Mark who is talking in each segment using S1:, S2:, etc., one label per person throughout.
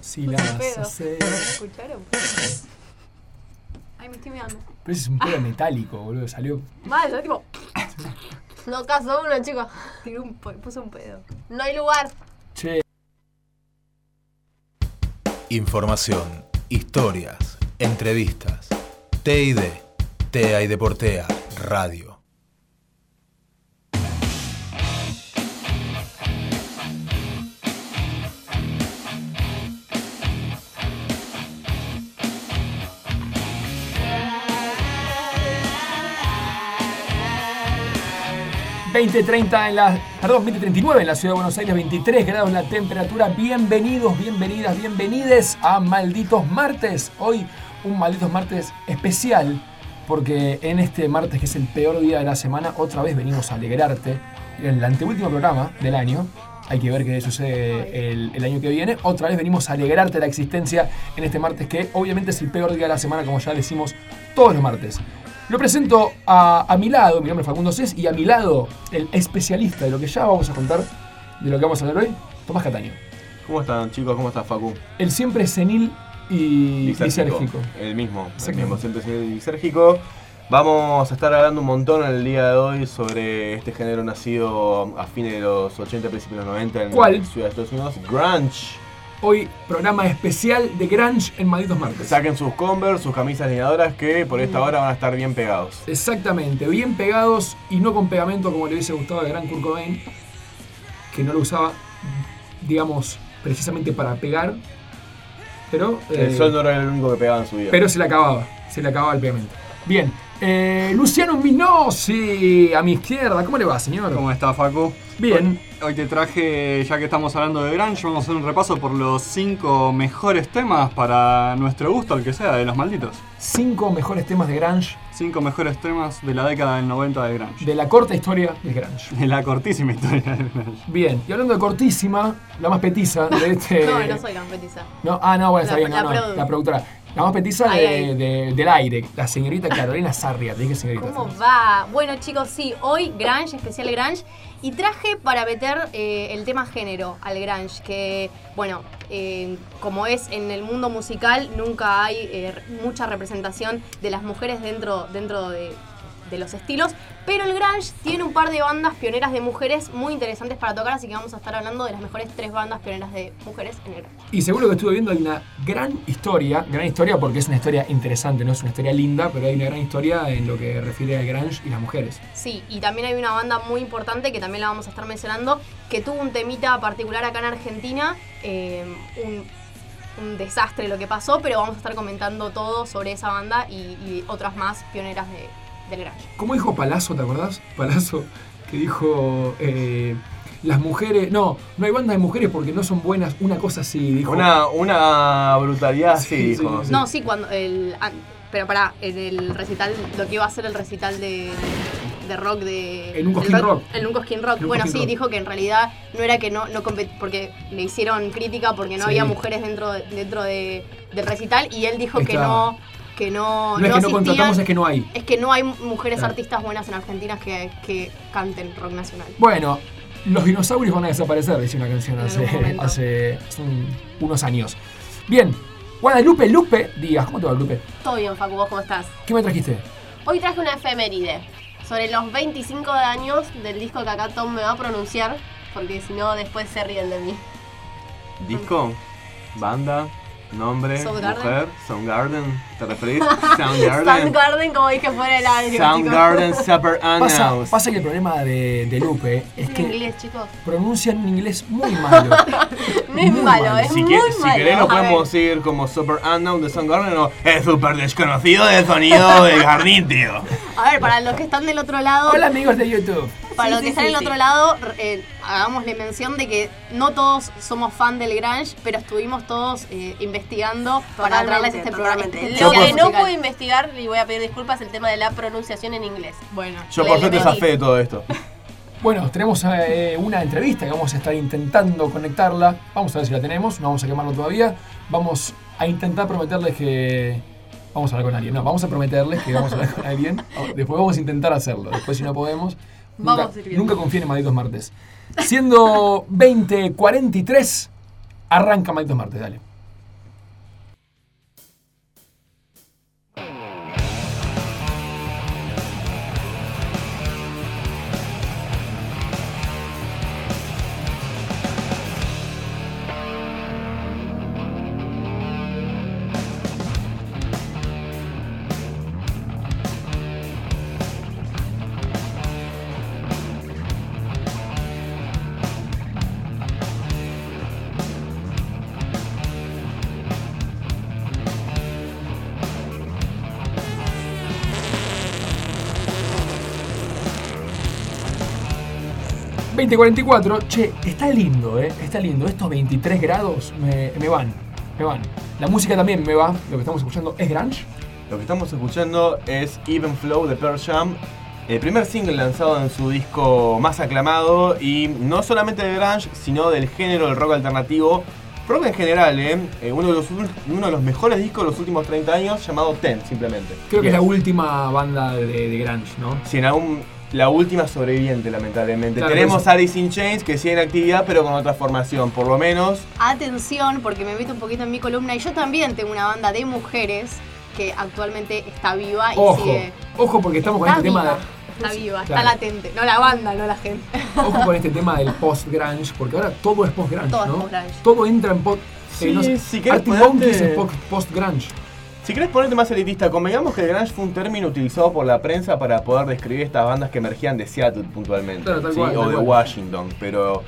S1: Si las
S2: pedo.
S1: hace-
S2: ¿Escucharon? Ay, me estoy mirando.
S1: Pero ese es un pedo metálico, boludo. Salió.
S2: Mal, yo tipo.
S3: No caso uno, chicos.
S2: tiré un, puse un pedo.
S3: No hay lugar.
S1: Che.
S4: Información, historias, entrevistas. TID, TEA y Deportea, Radio.
S1: ...20.30 en la... Perdón, 20.39 en la Ciudad de Buenos Aires... ...23 grados la temperatura... ...bienvenidos, bienvenidas, bienvenides... ...a Malditos Martes... ...hoy un Malditos Martes especial... ...porque en este martes que es el peor día de la semana... ...otra vez venimos a alegrarte... ...en el anteúltimo programa del año... Hay que ver qué sucede el, el año que viene. Otra vez venimos a alegrarte la existencia en este martes que obviamente es el peor día de la semana, como ya decimos todos los martes. Lo presento a, a mi lado, mi nombre es Facundo Cés, y a mi lado el especialista de lo que ya vamos a contar, de lo que vamos a hablar hoy, Tomás Cataño.
S5: ¿Cómo están chicos? ¿Cómo estás Facu?
S1: El siempre senil y lisérgico.
S5: El mismo. El mismo, siempre senil y lisérgico. Vamos a estar hablando un montón en el día de hoy sobre este género nacido a fines de los 80, principios de los 90 en
S1: ¿Cuál?
S5: la ciudad de Estados Unidos. Grunge.
S1: Hoy programa especial de Grunge en Malditos Martes.
S5: Saquen sus Converse, sus camisas lineadoras que por esta hora van a estar bien pegados.
S1: Exactamente, bien pegados y no con pegamento como le hubiese gustado al gran Kurt Cobain, que no lo usaba, digamos, precisamente para pegar, pero, eh,
S5: El sol no era el único que pegaba en su vida.
S1: pero se le acababa, se le acababa el pegamento. Bien, eh, Luciano Minosi, a mi izquierda, ¿cómo le va, señor?
S6: ¿Cómo está, Facu?
S1: Bien.
S6: Hoy te traje, ya que estamos hablando de Grunge, vamos a hacer un repaso por los cinco mejores temas para nuestro gusto, el que sea, de los malditos.
S1: Cinco mejores temas de Grunge,
S6: Cinco mejores temas de la década del 90 del Grunge.
S1: de la corta historia del Grunge.
S6: De la cortísima historia del Grunge.
S1: Bien, y hablando de cortísima, la más petiza de este...
S3: No, no soy competiza.
S1: No, ah, no, bueno, está
S3: La-
S1: bien, no,
S3: la
S1: no,
S3: produ.
S1: la productora. La más petiza de- del aire, la señorita Carolina Sarria. Dije señorita.
S3: ¿Cómo va? Bueno, chicos, sí, hoy Grunge, especial Grunge. Y traje para meter eh, el tema género al Grunge, que, bueno, eh, como es en el mundo musical, nunca hay eh, mucha representación de las mujeres dentro, dentro de, de los estilos. Pero el Grunge tiene un par de bandas pioneras de mujeres muy interesantes para tocar, así que vamos a estar hablando de las mejores tres bandas pioneras de mujeres en el Grunge.
S1: Y seguro que estuve viendo hay una gran historia, gran historia porque es una historia interesante, no es una historia linda, pero hay una gran historia en lo que refiere al grunge y las mujeres.
S3: Sí, y también hay una banda muy importante que también la vamos a estar mencionando, que tuvo un temita particular acá en Argentina, eh, un, un desastre lo que pasó, pero vamos a estar comentando todo sobre esa banda y, y otras más pioneras de, del grunge.
S1: ¿Cómo dijo Palazzo, te acordás? Palazzo, que dijo eh, las mujeres, no, no hay bandas de mujeres porque no son buenas, una cosa así, dijo.
S5: Una, una brutalidad así,
S1: Sí, sí,
S5: dijo.
S1: sí.
S3: No, sí, cuando el... an- Pero pará, en el recital, lo que iba a ser el recital de, de rock de...
S1: En un Cosquín Rock.
S3: En un Cosquín Rock.
S1: Un
S3: bueno,
S1: Cosquín
S3: sí,
S1: Rock.
S3: dijo que en realidad no era que no, no compet- porque le hicieron crítica porque no
S1: Sí.
S3: había mujeres dentro, de- dentro de, del recital y él dijo que no, que no,
S1: no es que no contratamos, es que no hay.
S3: Es que no hay mujeres
S1: Claro.
S3: artistas buenas en Argentina que, que canten rock nacional.
S1: Bueno, los dinosaurios van a desaparecer, dice una canción hace, unos años. Bien, Guadalupe Lupe Díaz, ¿cómo te va Lupe?
S3: Todo bien, Facu, ¿vos cómo estás?
S1: ¿Qué me trajiste?
S2: Hoy traje una efeméride sobre los 25 años del disco que acá Tom me va a pronunciar, porque si no después se ríen de mí.
S5: Disco, banda, nombre,
S3: Soundgarden.
S5: mujer, Soundgarden, ¿te referís? Soundgarden.
S2: Soundgarden, como dije fuera del aire.
S5: Soundgarden Super
S1: Pasa,
S5: Unknowns.
S1: pasa que el problema de, de Lupe es
S2: En
S1: que
S2: inglés, chicos.
S1: pronuncian un inglés muy malo.
S2: No es
S1: Muy
S2: malo,
S1: malo.
S2: es
S5: Si,
S2: muy
S5: que- si
S2: malo.
S5: querés lo podemos decir como Super Unknown de Soundgarden o el super desconocido del sonido del jardín, tío.
S2: A ver, para los que están del otro lado,
S1: Hola amigos de YouTube.
S2: para
S3: Sí,
S2: los
S3: sí,
S2: que están
S3: sí,
S2: del otro lado, eh, hagámosle mención de que no todos somos fan del grunge, pero estuvimos todos eh, investigando para traerles este programa.
S3: totalmente.
S2: Este que no puedo investigar y voy a pedir disculpas el tema de la pronunciación en inglés.
S3: Bueno,
S5: Yo por suerte zafé de todo esto.
S1: Bueno, tenemos eh, una entrevista que vamos a estar intentando conectarla. Vamos a ver si la tenemos, no vamos a quemarlo todavía. Vamos a intentar prometerles que. Vamos a hablar con alguien. No, vamos a prometerles que vamos a hablar con alguien. Después vamos a intentar hacerlo. Después, si no podemos. Nunca,
S3: Vamos a ir viendo.
S1: nunca confíen en Malditos Martes. Siendo 20.43, arranca Malditos Martes, dale. 2044, che, está lindo, ¿eh? Está lindo. Estos 23 grados me, me van, me van. La música también me va. Lo que estamos escuchando es grunge.
S5: Lo que estamos escuchando es Even Flow de Pearl Jam, el primer single lanzado en su disco más aclamado y no solamente de grunge, sino del género del rock alternativo. Rock en general, ¿eh? Eh, uno, de los, uno de los mejores discos de los últimos 30 años, llamado Ten, simplemente.
S1: Creo que es la última banda de, de grunge, ¿no?
S5: Sí, en algún- la última sobreviviente, lamentablemente.
S1: Claro,
S5: Tenemos
S1: eso.
S5: Alice in Chains, que sigue en actividad, pero con otra formación, por lo menos.
S3: Atención, porque me meto un poquito en mi columna y yo también tengo una banda de mujeres que actualmente está viva y
S1: Ojo,
S3: sigue.
S1: ojo porque estamos con este tema de,
S3: está viva,
S1: Claro.
S3: está latente. No la banda, no la gente.
S1: ojo con este tema del post grunge, porque ahora todo es post grunge,
S3: Todo es
S1: ¿no?
S3: post-grunge.
S1: Todo entra en post.
S5: Sí, si querés
S1: Arctic
S5: ponerte-
S1: Monkeys es post grunge.
S5: Si querés ponerte más elitista, convengamos que el grunge fue un término utilizado por la prensa para poder describir estas bandas que emergían de Seattle puntualmente,
S1: Claro, tal
S5: ¿sí?
S1: cual,
S5: o de
S1: cual.
S5: Washington, pero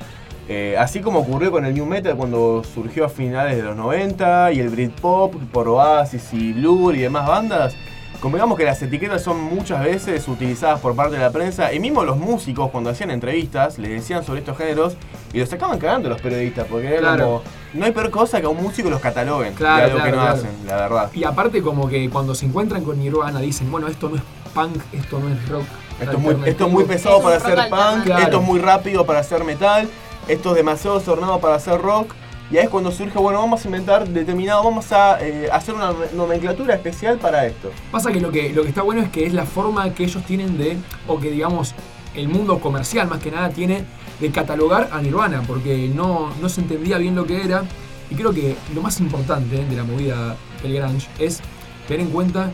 S5: eh, así como ocurrió con el New Metal cuando surgió a finales de los 90 y el Britpop por Oasis y Blur y demás bandas, convengamos que las etiquetas son muchas veces utilizadas por parte de la prensa y mismo los músicos cuando hacían entrevistas les decían sobre estos géneros y los sacaban cagando los periodistas porque era
S1: Claro.
S5: como no hay peor cosa que a un músico los cataloguen
S1: Claro,
S5: de algo
S1: claro,
S5: que no
S1: claro.
S5: hacen, la verdad.
S1: Y aparte como que cuando se encuentran con Nirvana dicen, bueno, esto no es punk, esto no es rock.
S5: Esto es, muy, esto es muy
S1: alternativo".
S5: pesado
S3: Es
S5: para hacer punk, esto es muy rápido para hacer metal, esto es demasiado desordenado para hacer rock. Y ahí es cuando surge, bueno, vamos a inventar determinado, vamos a eh, hacer una nomenclatura especial para esto.
S1: Pasa que lo, que lo que está bueno es que es la forma que ellos tienen de, o que digamos el mundo comercial más que nada tiene de catalogar a Nirvana, porque no, no se entendía bien lo que era. Y creo que lo más importante de la movida del grunge es tener en cuenta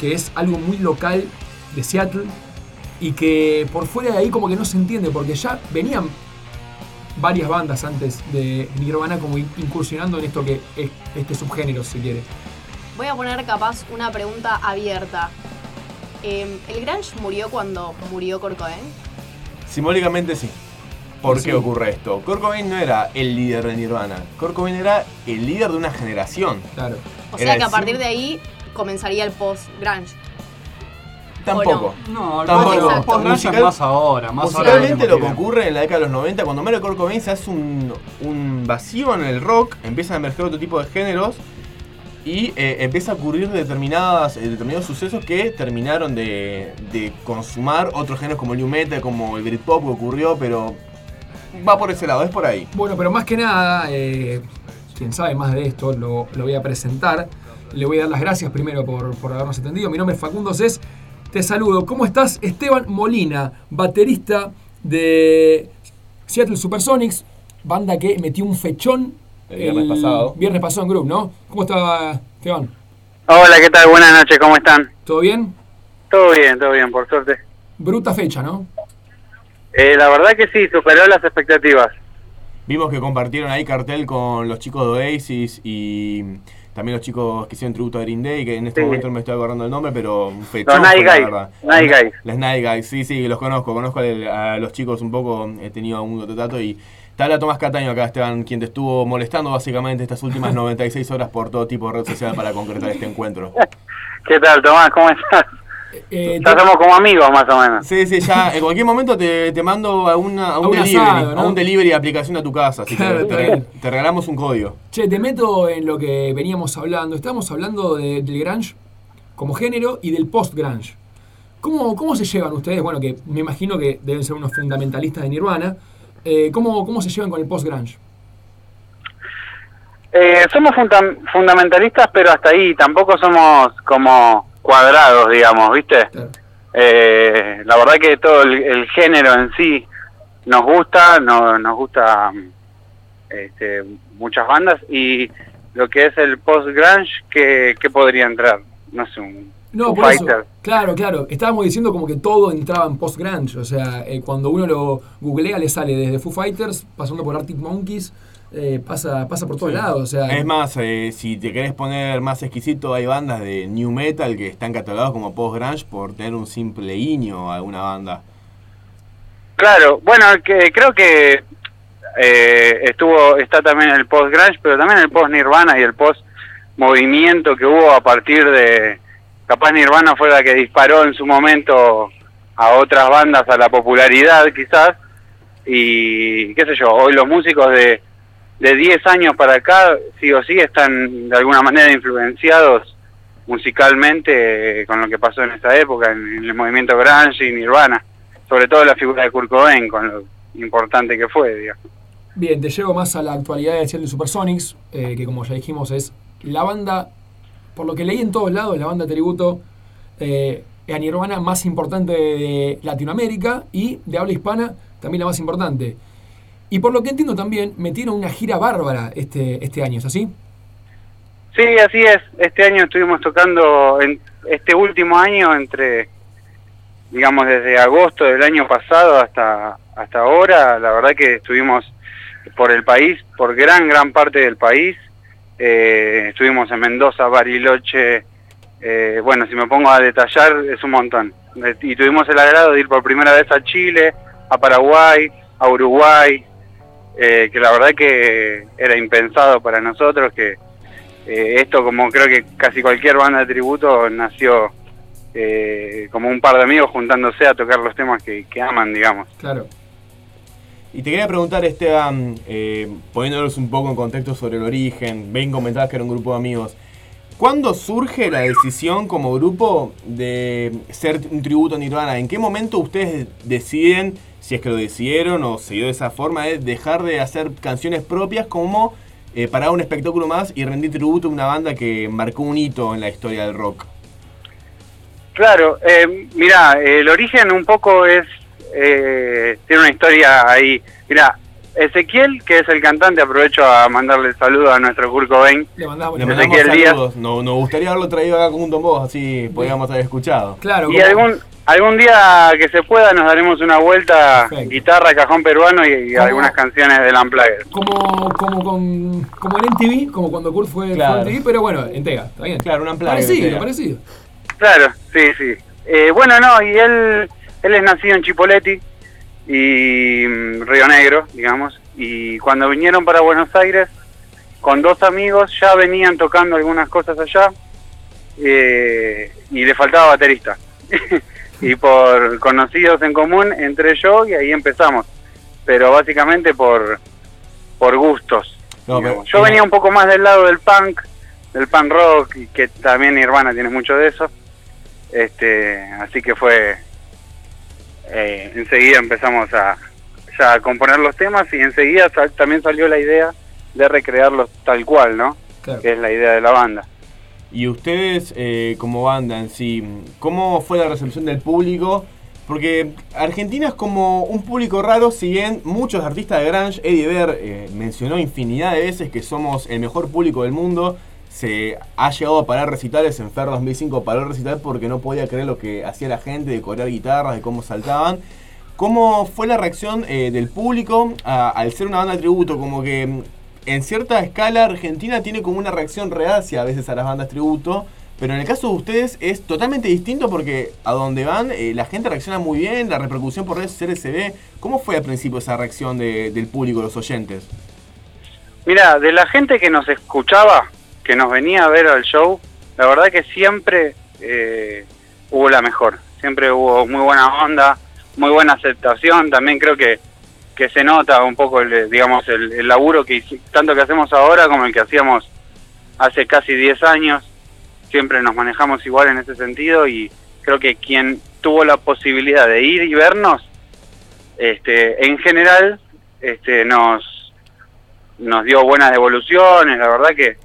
S1: que es algo muy local de Seattle y que por fuera de ahí como que no se entiende, porque ya venían varias bandas antes de Nirvana como incursionando en esto que es este subgénero, si quiere.
S3: Voy a poner capaz una pregunta abierta. Eh, ¿El grunge murió cuando murió Kurt Cobain?
S5: Simbólicamente sí. ¿Por
S1: Sí.
S5: qué ocurre esto? Kurt Cobain no era el líder de Nirvana. Kurt Cobain era el líder de una generación.
S1: Claro.
S3: O
S5: Era
S3: sea que a partir de ahí comenzaría el post-grunge.
S5: Tampoco.
S6: No, el
S5: Tampoco.
S6: post- post-grunge es
S5: Musical-
S6: más ahora, más ahora.
S5: Musicalmente lo que ocurre en la década de los 90, cuando muere Kurt Cobain se hace un, un vacío en el rock, empiezan a emerger otro tipo de géneros y eh, empieza a ocurrir determinadas, eh, determinados sucesos que terminaron de, de consumar otros géneros como el new metal, como el Britpop que ocurrió, pero va por ese lado, es por ahí.
S1: Bueno, pero más que nada, eh, quien sabe más de esto, lo, lo voy a presentar. Le voy a dar las gracias primero por, por habernos atendido. Mi nombre es Facundo Cés. Te saludo. ¿Cómo estás? Esteban Molina, baterista de Seattle Supersonics, banda que metió un fechón
S5: El viernes pasado.
S1: Viernes pasado en Group, ¿no? ¿Cómo está Esteban?
S7: Hola, ¿qué tal? Buenas noches, ¿cómo están?
S1: ¿Todo bien?
S7: Todo bien, todo bien, por suerte.
S1: Bruta fecha, ¿no?
S7: Eh, la verdad que sí, superó las expectativas.
S5: Vimos que compartieron ahí cartel con los chicos de Oasis y también los chicos que hicieron tributo a Green Day, que en este
S7: Sí.
S5: momento no me estoy acordando el nombre, pero fechón
S7: Los Night Guys. Night Guys.
S5: Night Guys, sí, sí, los conozco, conozco a los chicos un poco, he tenido un trato y te habla Tomás Cataño acá, Esteban, quien te estuvo molestando básicamente estas últimas 96 horas por todo tipo de red social para concretar este encuentro.
S7: ¿Qué tal, Tomás? ¿Cómo estás?
S1: Eh,
S7: Ya somos como amigos, más o menos.
S5: Sí, sí, ya en cualquier momento te, te mando a, una, a un
S1: A un
S5: delivery,
S1: asado, ¿no?
S5: a un delivery de aplicación a tu casa, así
S1: Claro,
S5: que
S1: está
S5: te, regalamos un código.
S1: Che, te meto en lo que veníamos hablando. Estábamos hablando de- del grunge como género y del post-grunge. ¿Cómo, ¿Cómo se llevan ustedes? Bueno, que me imagino que deben ser unos fundamentalistas de Nirvana. Eh, ¿cómo, ¿Cómo se llevan con el post-grunge?
S7: Eh, somos funda- fundamentalistas, pero hasta ahí tampoco somos como cuadrados, digamos, ¿viste?
S1: Claro.
S7: Eh, la verdad que todo el, el género en sí nos gusta, no, nos gusta este, muchas bandas y lo que es el post-grunge, ¿qué, qué podría entrar? No sé, un
S1: No, por eso. Claro, claro. Estábamos diciendo como que todo entraba en post-grunge. O sea, eh, cuando uno lo googlea le sale desde Foo Fighters, pasando por Arctic Monkeys, eh, pasa, pasa por todos
S5: Sí.
S1: lados. O sea,
S5: Es más, eh, si te querés poner más exquisito, hay bandas de new metal que están catalogadas como post-grunge por tener un simple guiño a alguna banda.
S7: Claro, bueno, que creo que eh, estuvo está también el post grunge, pero también el post Nirvana y el post movimiento que hubo a partir de capaz Nirvana fue la que disparó en su momento a otras bandas a la popularidad quizás y qué sé yo, hoy los músicos de, de 10 años para acá, sí o sí, están de alguna manera influenciados musicalmente con lo que pasó en esa época, en, el movimiento grunge y Nirvana, sobre todo la figura de Kurt Cobain, con lo importante que fue, digamos.
S1: Bien, te llevo más a la actualidad de de Supersonics, eh, que como ya dijimos es la banda, por lo que leí en todos lados, la banda tributo eh, a Nirvana más importante de Latinoamérica y de habla hispana también la más importante. Y por lo que entiendo también, metieron una gira bárbara este, este año, ¿es así?
S7: Sí, así es. Este año estuvimos tocando, en este último año, entre, digamos, desde agosto del año pasado hasta, hasta ahora, la verdad que estuvimos por el país, por gran, gran parte del país. Eh, estuvimos en Mendoza, Bariloche, eh, bueno, si me pongo a detallar, es un montón. Y tuvimos el agrado de ir por primera vez a Chile, a Paraguay, a Uruguay, eh, que la verdad que era impensado para nosotros, que esto como creo que casi cualquier banda de tributo nació como un par de amigos juntándose a tocar los temas que, que aman, digamos.
S1: Claro.
S5: Y te quería preguntar, Esteban, eh, poniéndonos un poco en contexto sobre el origen, ven comentabas que era un grupo de amigos. ¿Cuándo surge la decisión como grupo de ser un tributo a Nirvana? ¿En qué momento ustedes deciden, si es que lo decidieron o se dio de esa forma, de dejar de hacer canciones propias como eh, para un espectáculo más y rendir tributo a una banda que marcó un hito en la historia del rock?
S7: Claro, eh, mira, el origen un poco es eh, tiene una historia ahí. Mira, Ezequiel, que es el cantante, aprovecho a mandarle saludos a nuestro Kurt Cobain.
S5: Le mandamos, saludos. No, nos gustaría haberlo traído acá con vos, así podríamos haber escuchado.
S7: Claro. Y algún, algún día que se pueda nos daremos una vuelta, guitarra, cajón peruano y, algunas canciones del Unplugged.
S1: Como, como, con, como en MTV, como cuando Kurt fue, claro. en MTV, pero bueno, entega, está bien.
S5: Claro, un Unplugged.
S1: Parecido, parecido.
S7: Claro, sí, sí. Eh, bueno, no, y él él es nacido en Chipoleti y mm, Río Negro, digamos, y cuando vinieron para Buenos Aires, con dos amigos ya venían tocando algunas cosas allá eh, y le faltaba baterista. y por conocidos en común entre yo y ahí empezamos. Pero básicamente por, por gustos. yo venía un poco más del lado del punk, del punk rock, y que también mi hermana tiene mucho de eso. Este, así que fue eh, enseguida empezamos a, ya componer los temas y enseguida también salió la idea de recrearlos tal cual, ¿no? Que es la idea de la banda.
S5: Y ustedes eh, como banda en sí, ¿cómo fue la recepción del público? Porque Argentina es como un público raro, si bien muchos artistas de grunge, Eddie Ver eh, mencionó infinidad de veces que somos el mejor público del mundo, se ha llegado a parar recitales. En Fer 2005 paró el recital porque no podía creer lo que hacía la gente, de corear guitarras, de cómo saltaban. ¿Cómo fue la reacción eh, del público al ser una banda de tributo? Como que en cierta escala Argentina tiene como una reacción reacia a veces a las bandas tributo, pero en el caso de ustedes es totalmente distinto porque a donde van eh, la gente reacciona muy bien, la repercusión por redes sociales se ve. ¿Cómo fue al principio esa reacción del público, los oyentes?
S7: Mira, de la gente que nos escuchaba, que nos venía a ver al show, la verdad que siempre eh, hubo la mejor, siempre hubo muy buena onda, muy buena aceptación, también creo que, que se nota un poco, el, digamos, el, laburo que tanto que hacemos ahora como el que hacíamos hace casi 10 años, siempre nos manejamos igual en ese sentido y creo que quien tuvo la posibilidad de ir y vernos, este, en general, este, nos nos dio buenas devoluciones, la verdad que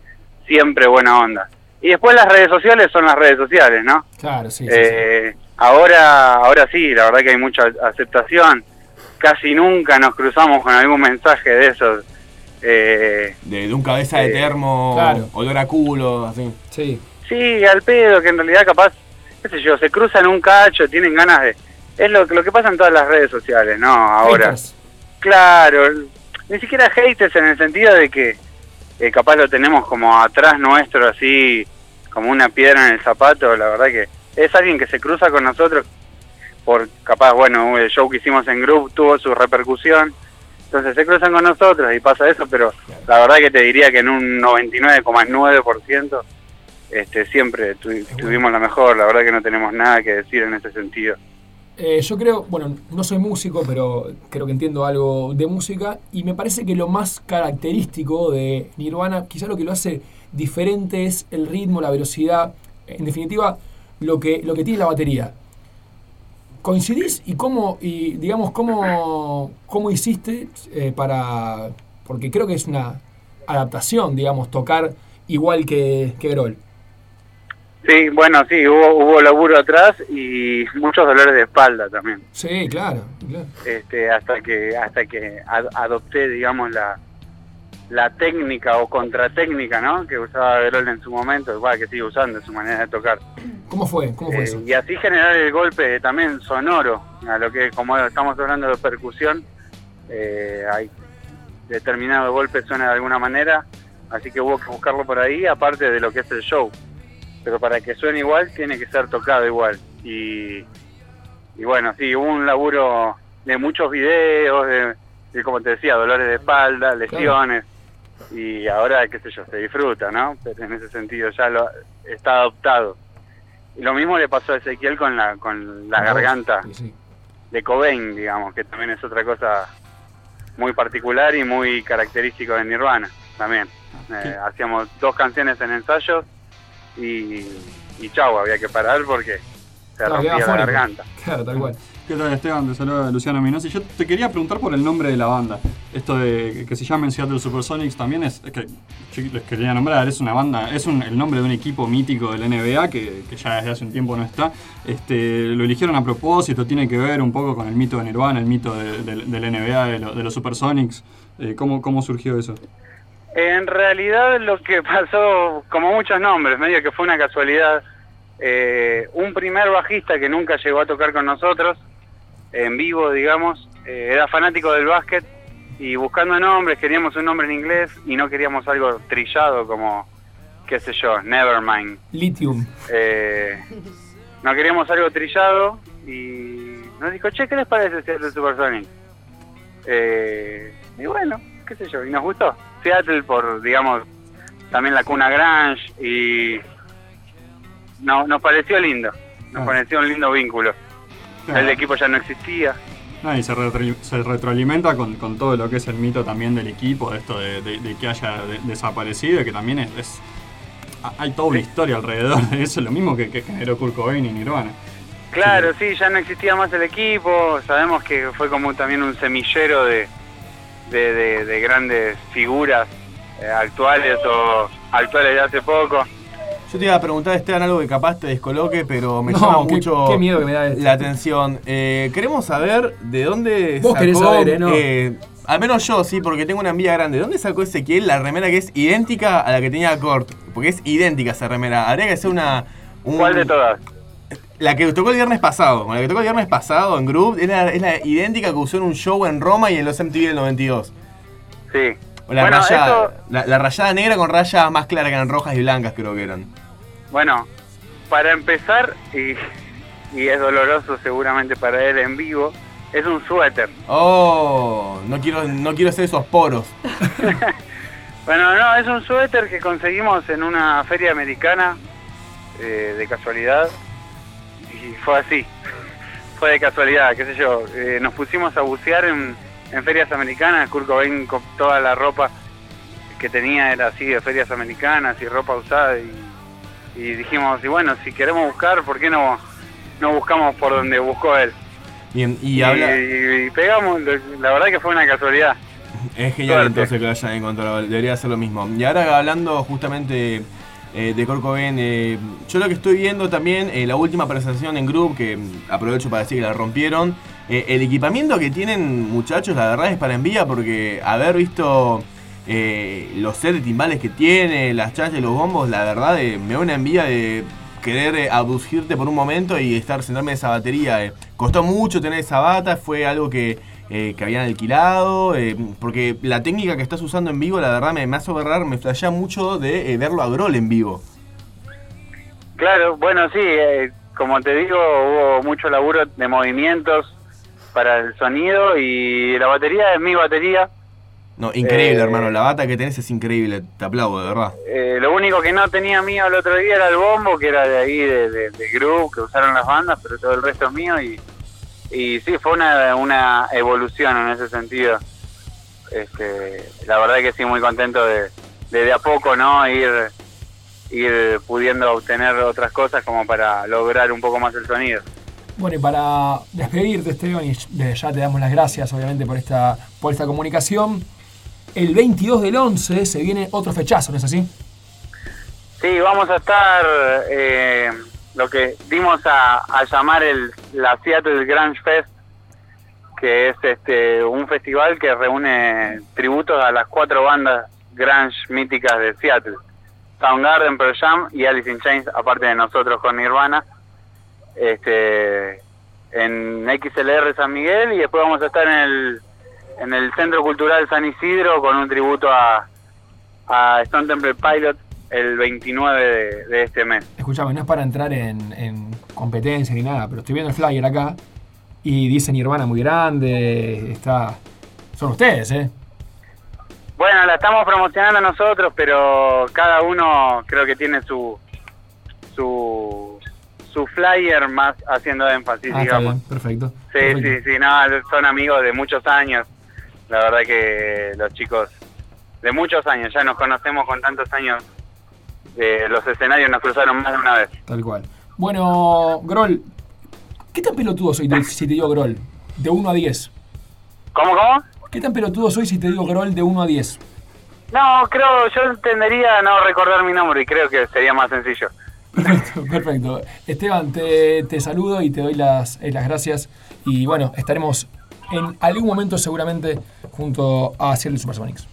S7: siempre buena onda. Y después las redes sociales son las redes sociales, ¿no?
S1: Claro, sí.
S7: Eh, ahora, ahora sí, la verdad que hay mucha aceptación. Casi nunca nos cruzamos con algún mensaje de esos.
S5: Eh, de, un cabeza de eh, termo, claro. olor a culo, así.
S1: Sí.
S7: Sí, al pedo, que en realidad capaz, qué sé yo, se cruzan un cacho, tienen ganas de... Es lo, lo que pasa en todas las redes sociales, ¿no? Ahora. Claro, ni siquiera haters en el sentido de que eh, capaz lo tenemos como atrás nuestro, así como una piedra en el zapato, la verdad que es alguien que se cruza con nosotros por capaz, bueno, el show que hicimos en Group tuvo su repercusión, entonces se cruzan con nosotros y pasa eso, pero la verdad que te diría que en un 99,9% este, siempre tuvimos la mejor, la verdad que no tenemos nada que decir en ese sentido.
S1: Eh, yo creo, bueno, no soy músico, pero creo que entiendo algo de música y me parece que lo más característico de Nirvana, quizá lo que lo hace diferente es el ritmo, la velocidad, en definitiva, lo que, lo que tiene la batería. ¿Coincidís y cómo, y digamos, cómo, cómo hiciste eh, para, porque creo que es una adaptación, digamos, tocar igual que, que Grol?
S7: Sí, bueno, sí, hubo, hubo laburo atrás y muchos dolores de espalda también.
S1: Sí, claro, claro.
S7: Este, hasta que hasta que adopté, digamos, la, la técnica o contratécnica, ¿no? Que usaba Grol en su momento, igual que sigue usando en su manera de tocar.
S1: ¿Cómo fue? ¿Cómo fue
S7: eh? Y así generar el golpe también sonoro, a lo que como estamos hablando de percusión, eh, hay determinado golpe suena de alguna manera, así que hubo que buscarlo por ahí, aparte de lo que es el show pero para que suene igual tiene que ser tocado igual. Y, y bueno, sí, hubo un laburo de muchos videos, de, como te decía, dolores de espalda, lesiones, y ahora, qué sé yo, se disfruta, ¿no? Pero en ese sentido ya lo está adoptado. Y lo mismo le pasó a Ezequiel con la, con la garganta de Cobain, digamos, que también es otra cosa muy particular y muy característico de Nirvana también. Eh, hacíamos dos canciones en ensayos y, y chau, había que parar porque se rompía la garganta.
S1: Claro, tal cual.
S6: ¿Qué tal Esteban? Te saluda Luciano Minosi. Yo te quería preguntar por el nombre de la banda. Esto de que se llama Seattle Supersonics también es, que yo les quería nombrar, es una banda, es un, el nombre de un equipo mítico del NBA que, que, ya desde hace un tiempo no está. Este, lo eligieron a propósito, tiene que ver un poco con el mito de Nirvana, el mito de, de, del NBA, de, de los Supersonics. Eh, ¿cómo, ¿Cómo surgió eso?
S7: En realidad lo que pasó, como muchos nombres, medio que fue una casualidad, eh, un primer bajista que nunca llegó a tocar con nosotros, en vivo digamos, eh, era fanático del básquet y buscando nombres queríamos un nombre en inglés y no queríamos algo trillado como, qué sé yo, Nevermind.
S1: Lithium.
S7: Eh, no queríamos algo trillado y nos dijo, che, ¿qué les parece Seattle Supersonic? Eh, y bueno, qué sé yo, y nos gustó. Seattle por, digamos, también la cuna Grange y no, nos pareció lindo, nos pareció un lindo vínculo. El equipo ya no existía.
S6: Ah, y se, se retroalimenta con, con, todo lo que es el mito también del equipo, de esto de, de, que haya desaparecido, y que también es, hay toda una historia alrededor de eso, lo mismo que, que generó Kurt Cobain y Nirvana.
S7: Claro, sí. sí, ya no existía más el equipo, sabemos que fue como también un semillero de, de, de, grandes figuras eh, actuales o actuales de hace poco.
S5: Yo te iba a preguntar, Esteban, algo que capaz te descoloque, pero me llama mucho
S1: qué miedo que me da
S5: la atención. Eh, queremos saber de dónde
S1: Vos
S5: sacó,
S1: saber, ¿eh? No.
S5: eh, al menos yo, sí, porque tengo una envidia grande. ¿Dónde sacó Ezequiel la remera que es idéntica a la que tenía Kurt? Porque es idéntica esa remera. Habría que hacer una... Un...
S7: ¿Cuál de todas?
S5: La que tocó el viernes pasado, con la que tocó el viernes pasado en Group, es la, es la idéntica que usó en un show en Roma y en los MTV del 92.
S7: Sí.
S5: La,
S7: bueno,
S5: raya,
S7: eso...
S5: la, la, rayada negra con rayas más claras que eran rojas y blancas, creo que eran.
S7: Bueno, para empezar, y, y es doloroso seguramente para él en vivo, es un suéter.
S5: Oh, no quiero, no quiero hacer esos poros.
S7: bueno, no, es un suéter que conseguimos en una feria americana eh, de casualidad y fue así, fue de casualidad, qué sé yo, eh, nos pusimos a bucear en, en ferias americanas, Kurt Cobain con toda la ropa que tenía era así de ferias americanas y ropa usada y, y dijimos, y bueno, si queremos buscar, ¿por qué no, no buscamos por donde buscó él?
S5: Bien, y,
S7: y,
S5: habla...
S7: y, y pegamos, la verdad que fue una casualidad.
S5: Es genial Suerte. entonces que lo hayan encontrado, debería ser lo mismo. Y ahora hablando justamente eh, de Cobain, eh, yo lo que estoy viendo también, eh, la última presentación en Group, que aprovecho para decir que la rompieron, eh, el equipamiento que tienen muchachos, la verdad es para envidia porque haber visto eh, los sets de timbales que tiene, las chachas y los bombos, la verdad me da una envidia de querer eh, abducirte por un momento y estar sentarme en esa batería. costó mucho tener esa bata, fue algo que, que habían alquilado, porque la técnica que estás usando en vivo, la verdad me, me hace berrar, me flashea mucho de verlo a Grol en vivo.
S7: Claro, bueno, sí, como te digo, hubo mucho laburo de movimientos, para el sonido y la batería es mi batería.
S5: No, increíble, eh, hermano. La bata que tenés es increíble. Te aplaudo, de verdad.
S7: Eh, lo único que no tenía mío el otro día era el bombo, que era de ahí, de, de, de Groove, que usaron las bandas, pero todo el resto es mío y, y sí, fue una, una evolución en ese sentido. Este, la verdad que sí, muy contento de, de, a poco, ¿no? Ir, ir pudiendo obtener otras cosas como para lograr un poco más el sonido.
S1: Bueno, y para despedirte, Esteban, y ya te damos las gracias, obviamente, por esta, por esta comunicación. El 22 del 11 se viene otro fechazo, ¿no es así?
S7: Sí, vamos a estar eh, lo que dimos a, llamar el, la Seattle Grunge Fest, que es este un festival que reúne tributos a las cuatro bandas grunge míticas de Seattle. Soundgarden, Pearl Jam y Alice in Chains, aparte de nosotros con Nirvana. Este, en XLR San Miguel y después vamos a estar en el, en el Centro Cultural San Isidro con un tributo a, a Stone Temple Pilot el 29 de, este mes.
S1: Escuchame, no es para entrar en, competencia ni nada, pero estoy viendo el flyer acá y dice Nirvana muy grande, está... Son ustedes, ¿eh?
S7: Bueno, la estamos promocionando nosotros, pero cada uno creo que tiene su su su flyer más haciendo énfasis,
S1: ah,
S7: digamos.
S1: perfecto.
S7: Sí, sí, sí, no, son amigos de muchos años. La verdad que los chicos de muchos años, ya nos conocemos con tantos años los escenarios nos cruzaron más de una vez.
S1: Tal cual. Bueno, Grol, ¿qué tan pelotudo soy si te digo Grol? De 1 a 10.
S7: ¿Cómo, cómo?
S1: ¿Qué tan pelotudo soy si te digo Grol de 1 a 10?
S7: No, creo, yo tendería no recordar mi nombre y creo que sería más sencillo.
S1: Perfecto, perfecto. Esteban, te, te saludo y te doy las, eh, las gracias. Y bueno, estaremos en algún momento seguramente junto a Cielo Supersonics.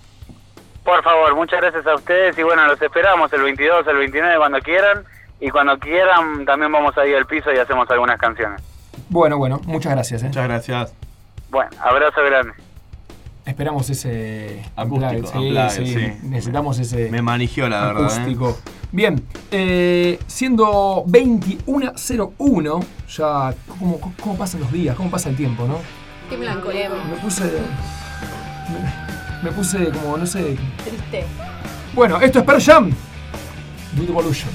S7: Por favor, muchas gracias a ustedes y bueno, los esperamos el 22, el 29 cuando quieran y cuando quieran también vamos a ir al piso y hacemos algunas canciones.
S1: Bueno, bueno, muchas gracias. ¿eh?
S5: Muchas gracias.
S7: Bueno, abrazo grande.
S1: Esperamos ese
S5: acústico.
S1: Sí, Necesitamos ese.
S5: Me manigió la
S1: verdad. ¿eh? Acústico. Bien, eh, siendo 21.01, ya. ¿cómo, ¿Cómo pasan los días? ¿Cómo pasa el tiempo, no?
S3: Qué melancolía.
S1: Me puse me puse como, no sé.
S3: Triste.
S1: Bueno, esto es Pearl Jam. Good Evolution.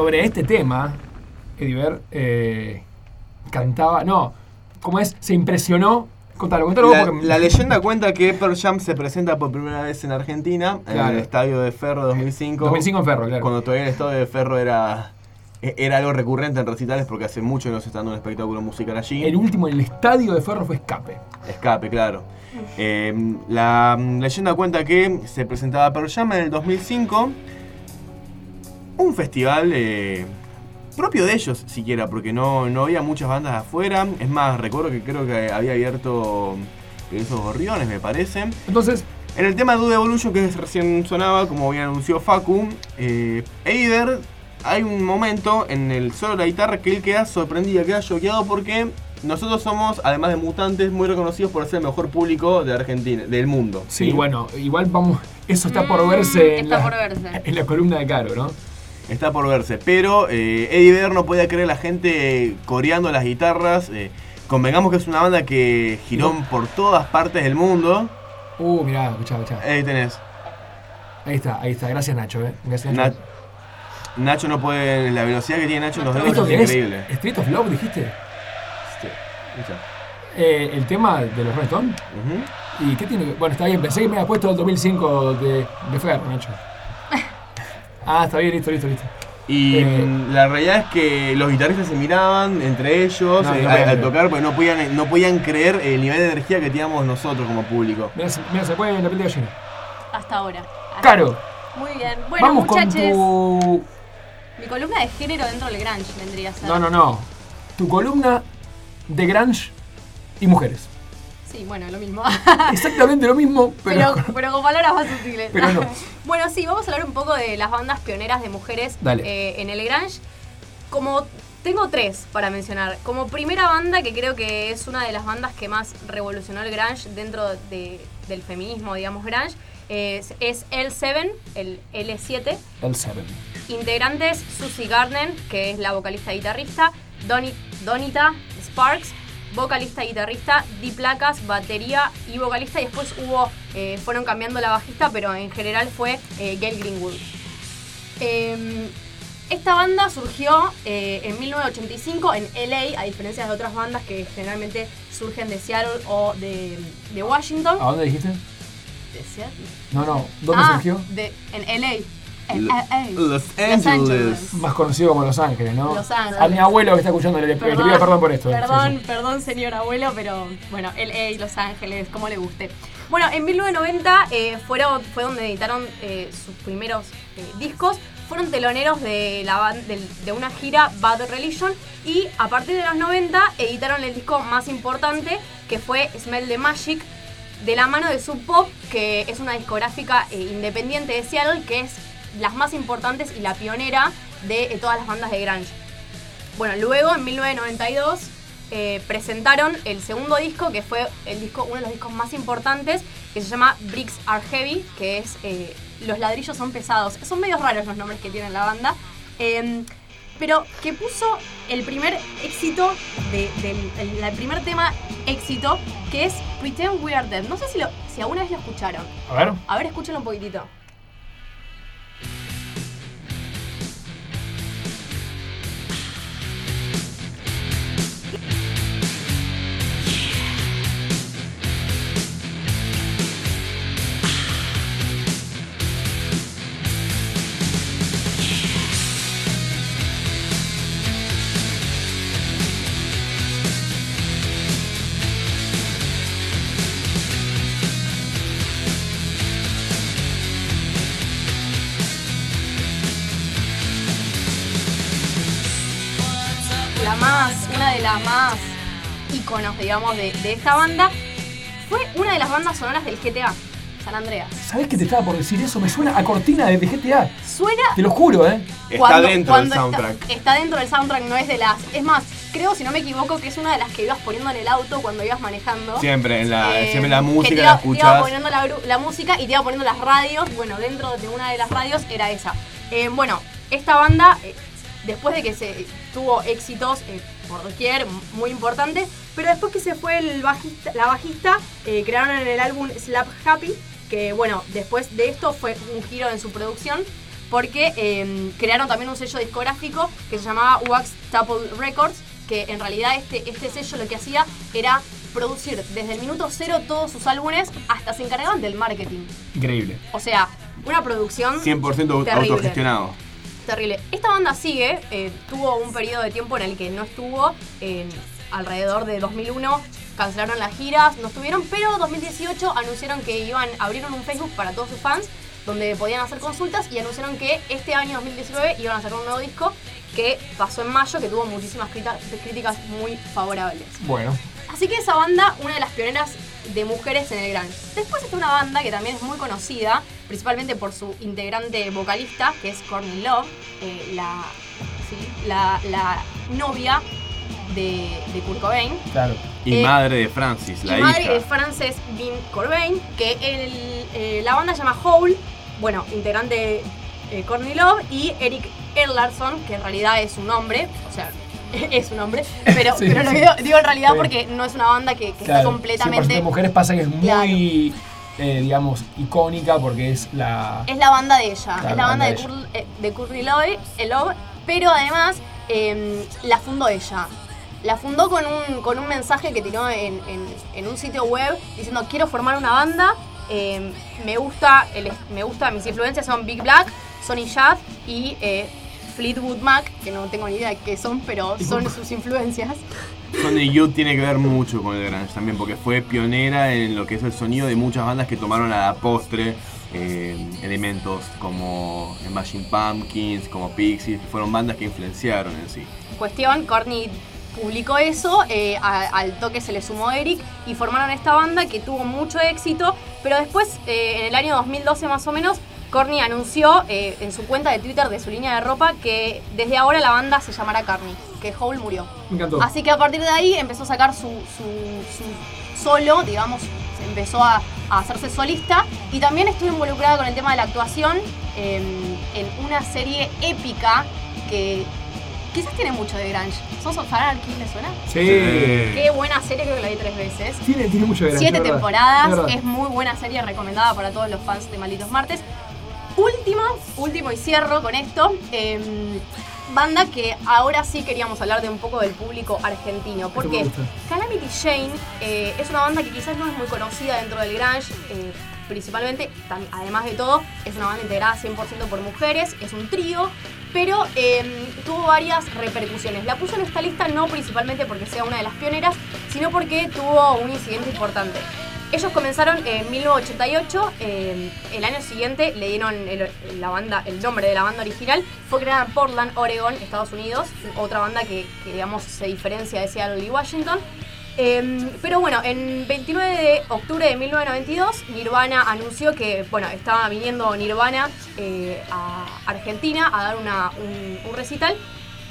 S1: Sobre este tema, Ediver eh, cantaba. No, ¿cómo es? Se impresionó. Contalo, contalo vos
S5: La,
S1: porque-
S5: la leyenda cuenta que Pearl Jam se presenta por primera vez en Argentina, en el estadio de Ferro 2005.
S1: 2005 en Ferro, claro.
S5: Cuando todavía el estadio de Ferro era, e- era algo recurrente en recitales porque hace mucho no se está dando un espectáculo musical allí.
S1: El último en el estadio de Ferro fue Escape.
S5: Escape, claro. Eh, la mm, leyenda cuenta que se presentaba Pearl Jam en el 2005. Un festival eh, propio de ellos, siquiera, porque no, no había muchas bandas afuera. Es más, recuerdo que creo que había abierto esos gorriones, me parece.
S1: Entonces,
S5: En el tema Dude Evolution, que recién sonaba, como bien anunció Facu, eh, Eider, hay un momento en el solo de la guitarra que él queda sorprendido, queda choqueado porque nosotros somos, además de mutantes, muy reconocidos por ser el mejor público de Argentina, del mundo.
S1: sí, bueno, igual vamos. Eso está por
S3: Mm,
S1: verse, en,
S3: está
S1: la,
S3: por verse.
S1: en la columna de Caro, ¿no?
S5: Está por verse. Pero eh, Eddie Vedder no podía creer la gente coreando las guitarras. eh, convengamos que es una banda que giró por todas partes del mundo.
S1: Uh, mirá, escuchá, escuchá.
S5: Ahí tenés.
S1: Ahí está, ahí está. Gracias, Nacho, ¿eh? Gracias,
S5: Na-
S1: Nacho.
S5: Nacho no puede. La velocidad que tiene Nacho en los dedos
S1: ¿Esto
S5: es increíble.
S1: ¿Street of Love dijiste?
S5: Sí.
S1: Eh, el tema de los Rolling.
S5: Ujú.
S1: ¿Y qué tiene que.? Bueno, está bien, pensé que me había puesto el 2005 de, de Ferro, Nacho. Ah, está bien, listo, listo, listo.
S5: Y
S1: Eh.
S5: la realidad es que los guitarristas se miraban entre ellos
S1: No,
S5: eh,
S1: no
S5: al, tocar porque no podían, no podían creer el nivel de energía que teníamos nosotros como público.
S1: Mira, se- puede la piel de gallina.
S3: Hasta ahora.
S1: Caro,
S3: Muy bien. Bueno,
S1: vamos
S3: muchachos,
S1: con tu.
S3: mi columna de género dentro del Grunge vendría a ser.
S1: No, no, no. Tu columna de Grunge y mujeres.
S3: Sí, bueno, lo mismo.
S1: Exactamente lo mismo, pero.
S3: pero, pero con palabras más sutiles.
S1: Pero no.
S3: bueno, sí, vamos a hablar un poco de las bandas pioneras de mujeres
S1: Dale.
S3: eh, en el Grunge. Como tengo tres para mencionar. Como primera banda, que creo que es una de las bandas que más revolucionó el Grunge dentro de- del feminismo, digamos, Grunge, es, es L7, el L7.
S1: El 7.
S3: Integrantes, Susie Gardner, que es la vocalista y guitarrista, Doni- Donita Sparks, vocalista y guitarrista, Di Placas, batería y vocalista, y después hubo, eh, fueron cambiando la bajista, pero en general fue eh, Gail Greenwood. Em, esta banda surgió eh, en 1985 en LA, a diferencia de otras bandas que generalmente surgen de Seattle o de, de Washington.
S1: ¿A dónde dijiste?
S3: ¿De Seattle?
S1: No, no. ¿Dónde
S3: Ah,
S1: surgió?
S3: de- en LA. En
S5: Lo-
S3: LA.
S5: Los Angeles.
S1: Más conocido como Los Ángeles, ¿no?
S3: Los Ángeles.
S1: A mi abuelo que está escuchando le, le pido perdón por esto. ¿eh?
S3: Perdón,
S1: Sí, sí.
S3: perdón, señor abuelo, pero bueno, LA, Los Ángeles, como le guste. Bueno, en 1990 eh, fueron, fue donde editaron eh, sus primeros eh, discos. Fueron teloneros de, la de una gira Bad Religion y a partir de los 90 editaron el disco más importante que fue Smell the Magic de la mano de Sub Pop, que es una discográfica eh, independiente de Seattle que es las más importantes y la pionera de eh, todas las bandas de grunge. Bueno, luego en 1992 eh, presentaron el segundo disco, que fue el disco, uno de los discos más importantes, que se llama Bricks Are Heavy, que es eh, Los ladrillos son pesados. Son medios raros los nombres que tiene la banda. em, pero que puso el primer éxito, de- del el, el primer tema éxito, que es Pretend We Are Dead. No sé si, lo, si alguna vez lo escucharon.
S1: A ver.
S3: A ver, escúchenlo un poquitito. De las más íconos, digamos, de, de esta banda, fue una de las bandas sonoras del GTA, San Andreas.
S1: ¿Sabés que te estaba por decir eso? Me suena a cortina de GTA.
S3: Suena
S1: Te lo juro, ¿eh?
S5: Está
S3: cuando-
S5: dentro del soundtrack.
S3: Está, está dentro del soundtrack, no es de las. Es más, creo, si no me equivoco, que es una de las que ibas poniendo en el auto cuando ibas manejando.
S5: Siempre, en la,
S3: Eh,
S5: siempre la
S3: que
S5: música
S3: te
S5: la
S3: iba, te iba
S5: escuchás.
S3: poniendo la, la música y te iba poniendo las radios. Bueno, dentro de una de las radios era esa. Eh, bueno, esta banda, eh, después de que se tuvo éxitos eh, por doquier, muy importantes, pero después que se fue el bajista, la bajista, eh, crearon en el álbum Slap Happy, que bueno, después de esto fue un giro en su producción. porque em, crearon también un sello discográfico que se llamaba Wax Staple Records, que en realidad este, este sello lo que hacía era producir desde el minuto cero todos sus álbumes, hasta se encargaban del marketing.
S1: Increíble.
S3: O sea, una producción
S5: 100%
S3: Terrible.
S5: autogestionado.
S3: Terrible. Esta banda sigue, eh, tuvo un periodo de tiempo en el que no estuvo, en alrededor de 2001 cancelaron las giras, no estuvieron, pero 2018 anunciaron que iban, abrieron un Facebook para todos sus fans donde podían hacer consultas y anunciaron que este año 2019 iban a sacar un nuevo disco que pasó en mayo, que tuvo muchísimas críticas muy favorables.
S1: Bueno,
S3: Así que esa banda, una de las pioneras de mujeres en el grunge. Después está una banda que también es muy conocida, principalmente por su integrante vocalista, que es Courtney Love, eh, la, sí, la, la novia de, de Kurt Cobain.
S1: claro.
S5: Y
S3: Eh,
S5: madre de Francis, la
S3: y madre
S5: hija.
S3: de Frances Bean Cobain, que el, eh, la banda se llama Hole, bueno, integrante eh, Courtney Love, y Eric Erlarsson, que en realidad es un hombre, o sea, es un hombre, pero,
S1: Sí,
S3: pero lo digo, digo en realidad
S1: Sí.
S3: porque no es una banda que, que está completamente...
S1: 100% de mujeres pasa que es
S3: Claro.
S1: muy, eh, digamos, icónica porque es la...
S3: Es la banda de ella,
S1: Claro,
S3: es
S1: la
S3: banda de,
S1: banda de
S3: Courtney Love, Love, pero además eh, la fundó ella. La fundó con un, con un mensaje que tiró en, en- en un sitio web diciendo quiero formar una banda, eh, me gusta, el, me gusta, mis influencias son Big Black, Sonny Youth y eh, Fleetwood Mac, que no tengo ni idea de qué son, pero son sus influencias.
S5: Sonny Youth tiene que ver mucho con el grunge también, porque fue pionera en lo que es el sonido de muchas bandas que tomaron a la postre eh, elementos como Imagine Pumpkins, como Pixies, que fueron bandas que influenciaron en sí.
S3: Cuestión, Courtney publicó eso, eh, a- al toque se le sumó Eric y formaron esta banda que tuvo mucho éxito, pero después, eh, en el año 2012 más o menos, Courtney anunció eh, en su cuenta de Twitter de su línea de ropa que desde ahora la banda se llamará Carney, que Hole murió.
S1: Me encantó.
S3: Así que a partir de ahí empezó a sacar su, su- su solo, digamos, empezó a, a hacerse solista y también estuvo involucrada con el tema de la actuación eh, en una serie épica que quizás tiene mucho de grunge. ¿Sos of Anarchy, le suena?
S1: Sí.
S3: Qué buena serie, creo que la vi tres veces.
S1: Tiene, tiene mucho de
S3: Siete
S1: es verdad,
S3: temporadas,
S1: es
S3: muy buena serie recomendada para todos los fans de Malditos Martes. Último, último y cierro con esto. em, banda que ahora sí queríamos hablar de un poco del público argentino. Porque. Calamity Jane eh, es una banda que quizás no es muy conocida dentro del grunge. eh, principalmente, además de todo, es una banda integrada 100% por mujeres, es un trío, pero em, tuvo varias repercusiones. La puso en esta lista no principalmente porque sea una de las pioneras, sino porque tuvo un incidente importante. Ellos comenzaron en 1988, eh, el año siguiente le dieron el, la banda, el nombre de la banda original, fue creada en Portland, Oregon, Estados Unidos, otra banda que, digamos se diferencia de Seattle y Washington. Eh, pero bueno, en 29 de octubre de 1992, Nirvana anunció que, bueno, estaba viniendo Nirvana eh, a Argentina a dar un recital.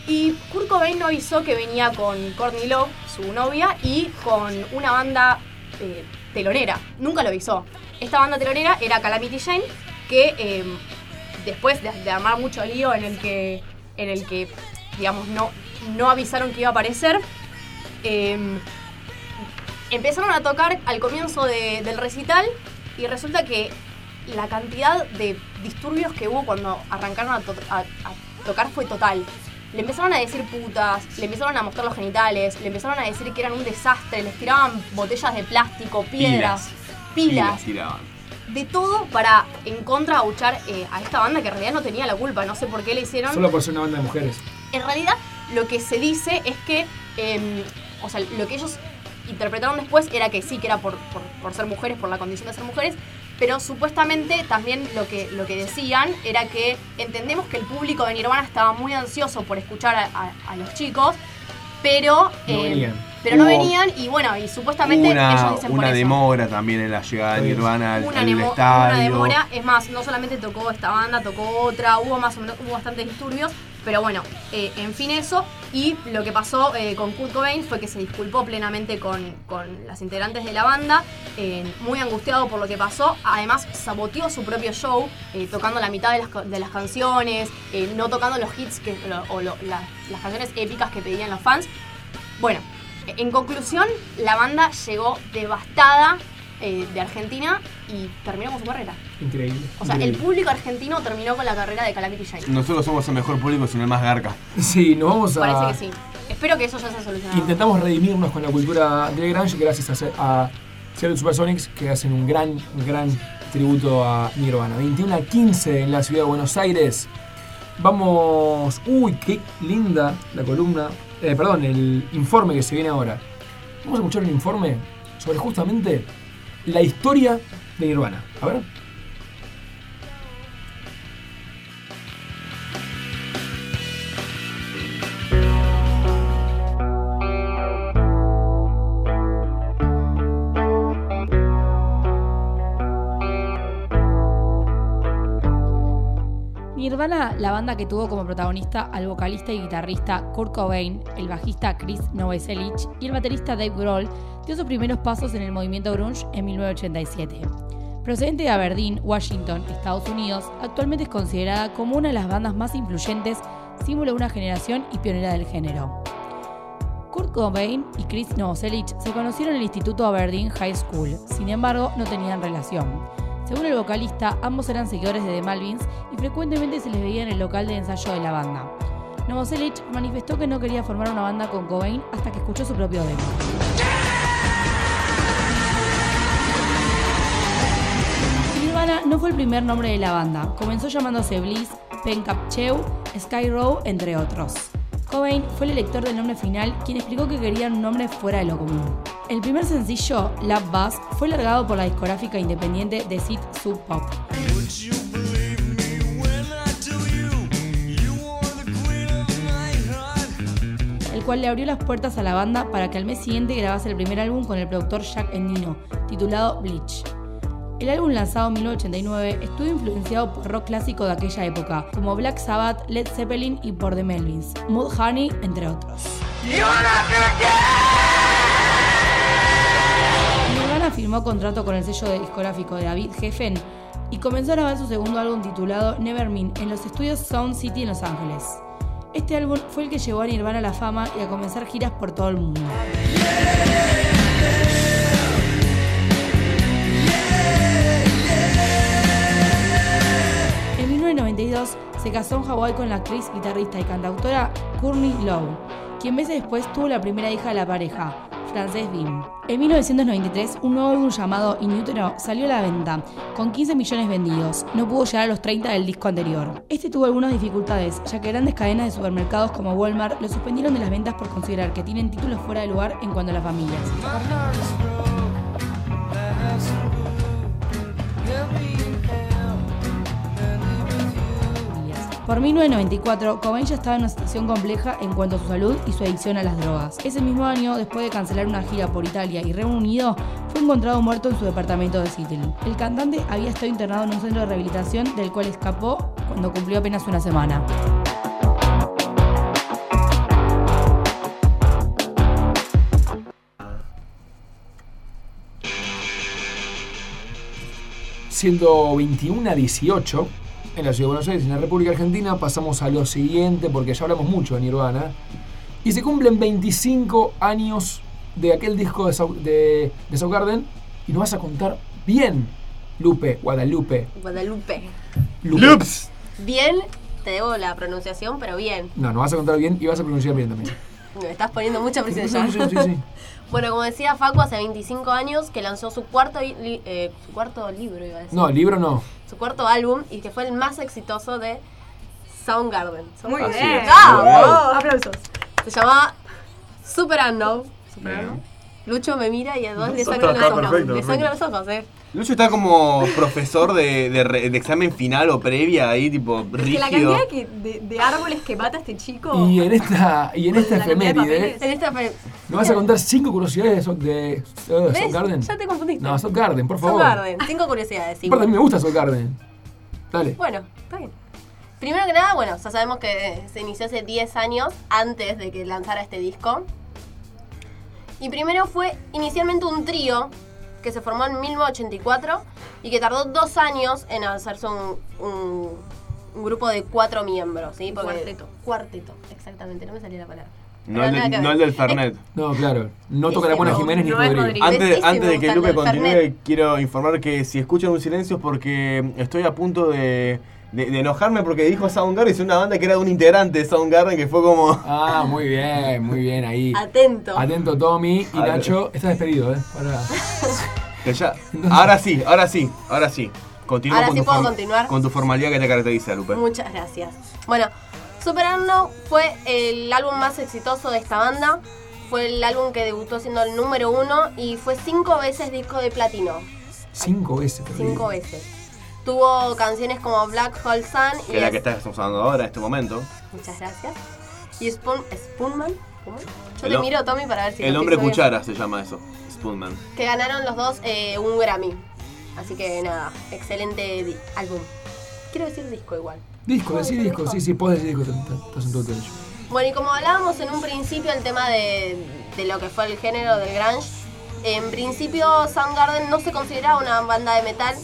S3: Y Kurt Cobain no avisó que venía con Courtney Love, su novia, y con una banda eh, telonera. Nunca lo avisó. Esta banda telonera era Calamity Jane, que eh, después de, de armar mucho lío en el que, en el que digamos, no, no avisaron que iba a aparecer, eh, empezaron a tocar al comienzo de- del recital y resulta que la cantidad de disturbios que hubo cuando arrancaron a tocar fue total. Le empezaron a decir putas, le empezaron a mostrar los genitales, le empezaron a decir que eran un desastre, les tiraban botellas de plástico, piedras, pilas,
S5: tiraban.
S3: de todo para en contra abuchar eh, a esta banda que en realidad no tenía la culpa, no sé por qué le hicieron.
S1: Solo por ser una banda de mujeres.
S3: En realidad, lo que se dice es que, eh, o sea, lo que ellos interpretaron después era que sí, que era por, por- por ser mujeres, por la condición de ser mujeres, pero supuestamente también lo que, lo que decían era que entendemos que el público de Nirvana estaba muy ansioso por escuchar a, a- a los chicos, pero,
S1: No
S3: eh,
S1: venían.
S3: pero no venían y bueno, y supuestamente ellos
S5: Una,
S3: dicen por
S5: una
S3: eso
S5: demora también en la llegada de. Nirvana al,
S3: una,
S5: al
S3: nemo-
S5: estadio.
S3: una demora. Es más, no solamente tocó esta banda, tocó otra, hubo más o menos, hubo bastantes disturbios. Pero bueno, eh, en fin eso. Y lo que pasó eh, con Kurt Cobain fue que se disculpó plenamente con, con las integrantes de la banda, eh, muy angustiado por lo que pasó. Además, saboteó su propio show, tocando la mitad de las, de las canciones, no tocando los hits que, o las canciones épicas que pedían los fans. Bueno, en conclusión, la banda llegó devastada eh, de Argentina y terminó con su carrera.
S1: Increíble.
S3: O sea, el público argentino terminó con la carrera de Calamity Jane.
S5: Nosotros somos el mejor público, sino el más garca.
S1: Sí, nos vamos a.
S3: Parece que sí. Espero que eso ya se solucionado.
S1: Intentamos redimirnos con la cultura del grunge gracias a, a Seattle Supersonics que hacen un gran, un gran tributo a Nirvana. 21 a 15 en la ciudad de Buenos Aires. Vamos. Uy, qué linda la columna. eh, perdón, el informe que se viene ahora. Vamos a escuchar un informe sobre justamente la historia de Nirvana. A ver.
S8: La banda que tuvo como protagonista al vocalista y guitarrista Kurt Cobain, el bajista Chris Novoselic y el baterista Dave Grohl, dio sus primeros pasos en el movimiento grunge en 1987. Procedente de Aberdeen, Washington, Estados Unidos, actualmente es considerada como una de las bandas más influyentes, símbolo de una generación y pionera del género. Kurt Cobain y Chris Novoselic se conocieron en el Instituto Aberdeen High School, sin embargo no tenían relación. Según el vocalista, ambos eran seguidores de The Malvins y frecuentemente se les veía en el local de ensayo de la banda. Novoselic manifestó que no quería formar una banda con Cobain hasta que escuchó su propio demo. Nirvana no fue el primer nombre de la banda, comenzó llamándose Bliss, Pencapcheu, Sky Row, entre otros. Cobain fue el elector del nombre final, quien explicó que querían un nombre fuera de lo común. El primer sencillo, Love Buzz, fue largado por la discográfica independiente The Seed Sub Pop. el cual le abrió las puertas a la banda para que al mes siguiente grabase el primer álbum con el productor Jack Endino, titulado Bleach. El álbum lanzado en 1989 estuvo influenciado por rock clásico de aquella época, como Black Sabbath, Led Zeppelin y por The Melvins, Mudhoney, entre otros. Nirvana firmó contrato con el sello discográfico de David Geffen y comenzó a grabar su segundo álbum titulado Nevermind en los estudios Sound City en Los Ángeles. Este álbum fue el que llevó a Nirvana a la fama y a comenzar giras por todo el mundo. 1992 se casó en Hawái con la actriz, guitarrista y cantautora Courtney Love, quien meses después tuvo la primera hija de la pareja, Frances Bean. En 1993, un nuevo álbum llamado In Utero salió a la venta, con 15 millones vendidos. No pudo llegar a los 30 del disco anterior. Este tuvo algunas dificultades, ya que grandes cadenas de supermercados como Walmart lo suspendieron de las ventas por considerar que tienen títulos fuera de lugar en cuanto a las familias. Por 1994, Cobain ya estaba en una situación compleja en cuanto a su salud y su adicción a las drogas. Ese mismo año, después de cancelar una gira por Italia y Reino Unido, fue encontrado muerto en su departamento de Seattle. El cantante había estado internado en un centro de rehabilitación del cual escapó cuando cumplió apenas una semana.
S1: Siendo 21 a 18 en la ciudad de Buenos Aires, en la República Argentina, pasamos a lo siguiente porque ya hablamos mucho de Nirvana. Y se cumplen 25 años de aquel disco de, Sau- de, de Soundgarden y nos vas a contar bien, Lupe, Guadalupe.
S2: Guadalupe.
S1: Lupe.
S5: ¡Loops!
S2: Bien, te debo la pronunciación, pero bien.
S1: No, nos vas a contar bien y vas a pronunciar bien también.
S2: Me estás poniendo mucha presión
S1: sí,
S2: ya.
S1: sí, sí.
S2: Bueno, como decía Facu, hace 25 años que lanzó su cuarto, li- eh, su cuarto libro, iba a decir.
S1: No, libro no.
S2: Su cuarto álbum y que fue el más exitoso de Soundgarden.
S3: Muy bien. Aplausos.
S2: Se llamaba Super Unknown. Super. Unknown. Lucho me mira y a dos le sangran los ojos.
S6: perfecto,
S2: le sangran los ojos, eh.
S5: Lucho está como profesor de, de re- de examen final o previa ahí, tipo
S3: Es que la
S5: rígido.
S3: cantidad que- de, de árboles que mata este chico.
S1: Y en esta, y en esta efeméride,
S3: papeles.
S2: En esta
S1: nos vas a contar cinco curiosidades de, So- de uh,
S2: ¿Ves?
S1: Soundgarden.
S2: Ya te confundiste.
S1: No, Soundgarden, por favor.
S2: Soundgarden. Cinco curiosidades. sí.
S1: Aparte, a mí me gusta Soundgarden. Dale.
S2: Bueno, está bien. Primero que nada, bueno, ya sabemos que se inició hace 10 años antes de que lanzara este disco. Y primero fue inicialmente un trío que se formó en 1984 y que tardó dos años en hacerse un, un- un grupo de cuatro miembros, ¿sí? Porque-
S3: cuarteto.
S2: Cuarteto, exactamente, no me salía la palabra.
S5: No, el, del- no
S2: ver.
S5: el del Fernet.
S1: No, claro. No toca la buena
S2: no,
S1: Jiménez ni
S3: no
S1: Rodrigo.
S3: Rodrigo.
S5: Antes, antes de que Lupe continúe, quiero informar que si escuchan un silencio es porque estoy a punto de, de- de enojarme porque dijo Soundgarden, es una banda que era de un integrante de Soundgarden que fue como...
S1: Ah, muy bien, muy bien ahí.
S2: Atento.
S1: Atento Tommy y. Nacho, estás despedido, ¿eh? Para...
S5: que ya- ahora sí, ahora sí, ahora sí. Continúa
S2: Ahora
S5: con,
S2: sí
S5: tu
S2: puedo continuar.
S5: con tu formalidad que te caracteriza, Lupe.
S2: Muchas gracias. Bueno, Super Unknown fue el álbum más exitoso de esta banda. Fue el álbum que debutó siendo el número uno y fue cinco veces disco de platino.
S1: Cinco veces.
S2: Cinco veces. Tuvo canciones como Black Hole Sun y
S5: Que es la que estás usando ahora, en este momento.
S2: Muchas gracias. Y Spoon, Spoonman. ¿cómo? Yo
S5: El
S2: te miro, Tommy, para ver si
S5: El hombre
S2: bien.
S5: cuchara se llama eso, Spoonman.
S2: Que ganaron los dos eh, un Grammy. Así que nada, excelente álbum. Quiero decir disco igual.
S1: Disco,
S2: ¿Puedo
S1: decí
S2: decir
S1: disco.
S2: disco?
S1: Sí, sí, podés decir disco. estás- Estás en todo derecho.
S2: Bueno, y como hablábamos en un principio el tema de, de lo que fue el género del grunge, en principio Soundgarden no se consideraba una banda de metal,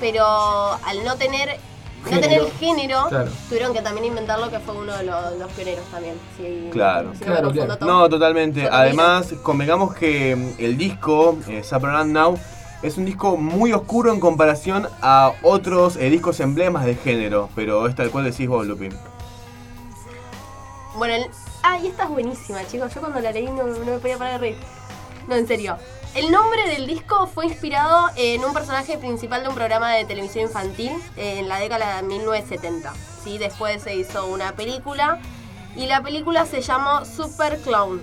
S2: pero al no tener no
S1: Género.
S2: tener género,
S1: Claro.
S2: tuvieron que también inventarlo que fue uno de los, los pioneros también. Si-
S5: Claro.
S2: si
S1: Claro, claro.
S5: No, totalmente. Además, convengamos que mm, el disco, eh, Now, es un disco muy oscuro en comparación a otros eh, discos emblemas del género, pero es tal cual decís vos, Lupin.
S2: Bueno, el... ah, y esta es buenísima, chicos. Yo cuando la leí no, no me podía parar de reír. No, en serio. El nombre del disco fue inspirado en un personaje principal de un programa de televisión infantil en la década de 1970. ¿sí? Después se hizo una película y la película se llamó Super Clown.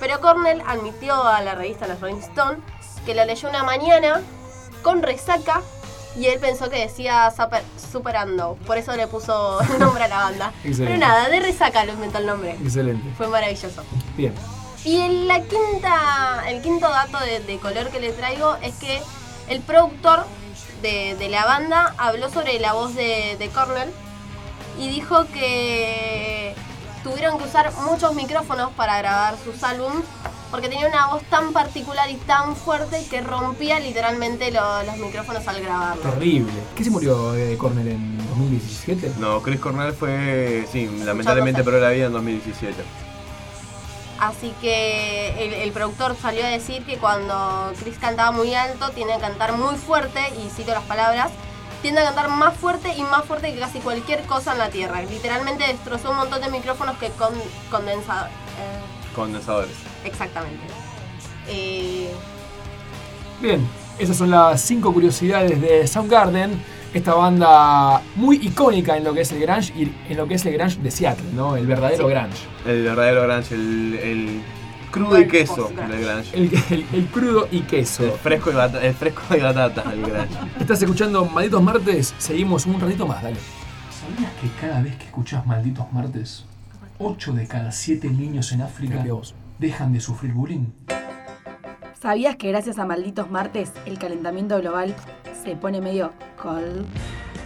S2: Pero Cornell admitió a la revista La Rolling Stone que lo leyó una mañana con resaca y él pensó que decía Super, Superando. Por eso le puso el nombre a la banda.
S1: Excelente.
S2: Pero nada, de resaca lo inventó el nombre.
S1: Excelente.
S2: Fue maravilloso.
S1: Bien.
S2: Y en la quinta, el quinto dato de, de color que le traigo es que el productor de, de la banda habló sobre la voz de, de Cornell y dijo que tuvieron que usar muchos micrófonos para grabar sus álbumes porque tenía una voz tan particular y tan fuerte que rompía literalmente lo- los micrófonos al grabarlo.
S1: Terrible. ¿Qué se murió de Cornell en 2017?
S5: No, Chris Cornell fue, sí, lamentablemente perdió la vida en 2017.
S2: Así que el, el productor salió a decir que cuando Chris cantaba muy alto, tiene que cantar muy fuerte, y cito las palabras, tiende a cantar más fuerte y más fuerte que casi cualquier cosa en la Tierra. Literalmente destrozó un montón de micrófonos que con, condensador. eh,
S5: Condensadores.
S2: exactamente. Eh,
S1: Bien, esas son las cinco curiosidades de Soundgarden, esta banda muy icónica en lo que es el grunge y en lo que es el grunge de Seattle, ¿no? El verdadero
S2: Sí.
S1: grunge.
S5: El verdadero grunge, el, el crudo y queso
S2: post-grunge.
S5: del grunge.
S1: El, el- el crudo y queso.
S5: El fresco y, bata- el fresco y batata del grunge.
S1: Estás escuchando Malditos Martes, seguimos un ratito más, dale. ¿Sabías que cada vez que escuchás Malditos Martes, 8 de cada 7 niños en África dejan de sufrir bullying?
S9: ¿Sabías que gracias a Malditos Martes el calentamiento global se pone medio cold?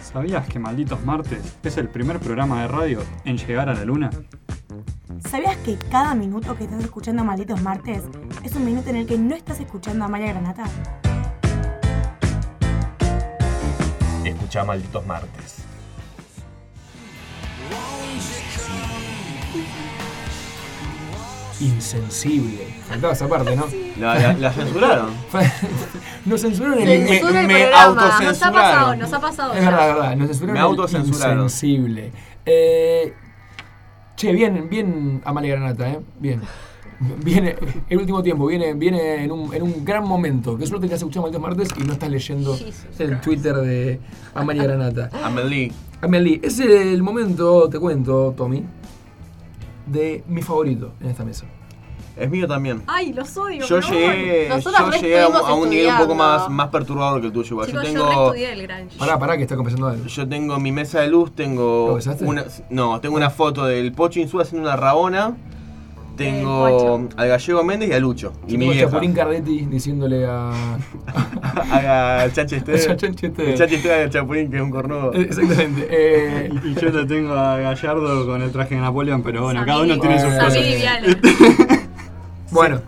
S6: ¿Sabías que Malditos Martes es el primer programa de radio en llegar a la luna?
S10: ¿Sabías que cada minuto que estás escuchando Malditos Martes es un minuto en el que no estás escuchando a Maya Granata?
S5: Escucha Malditos Martes.
S1: Insensible. Faltaba esa parte, ¿no?
S5: La, la- la censuraron.
S1: Nos censuraron el
S5: Me-
S3: Censura el
S5: me
S3: programa.
S5: autocensuraron.
S3: Nos ha pasado, nos ha pasado.
S1: Es verdad, es verdad. Nos censuraron
S5: Me
S1: el
S5: autocensuraron.
S1: insensible. Eh, che, bien, bien Amalia Granata, ¿eh? Bien. Viene, el último tiempo, viene, viene en, un, en un gran momento. Que solo te has escuchado Malditos Martes y no estás leyendo
S2: Jesus
S1: el Twitter de Amalia Granata.
S5: Amelie.
S1: Amelie, es el momento, te cuento, Tommy, de mi favorito en esta mesa.
S5: Es mío también.
S3: Ay, los odio.
S5: Yo llegué, yo llegué a, un-
S2: estuvimos
S5: a un nivel un poco más, más perturbador que el tuyo. igual.
S3: Chicos,
S5: yo tengo,
S3: el.
S1: Pará, pará, que está confesando algo.
S5: yo tengo mi mesa de luz, tengo
S1: ¿Lo besaste?
S5: una, no, tengo una foto del Pocho Insúa haciendo una rabona, tengo al Gallego Méndez y a Lucho y mi
S1: Tengo
S5: vieja.
S1: Chapulín Cardetti diciéndole a.
S5: El Chachi este.
S1: A Chachi este.
S5: El Chachi este del Chapulín que es un cornudo.
S1: Exactamente. Eh,
S6: Y yo lo tengo a Gallardo con el traje de Napoleón, pero bueno, cada uno tiene sus
S1: Bueno,
S6: cosas.
S1: Bueno,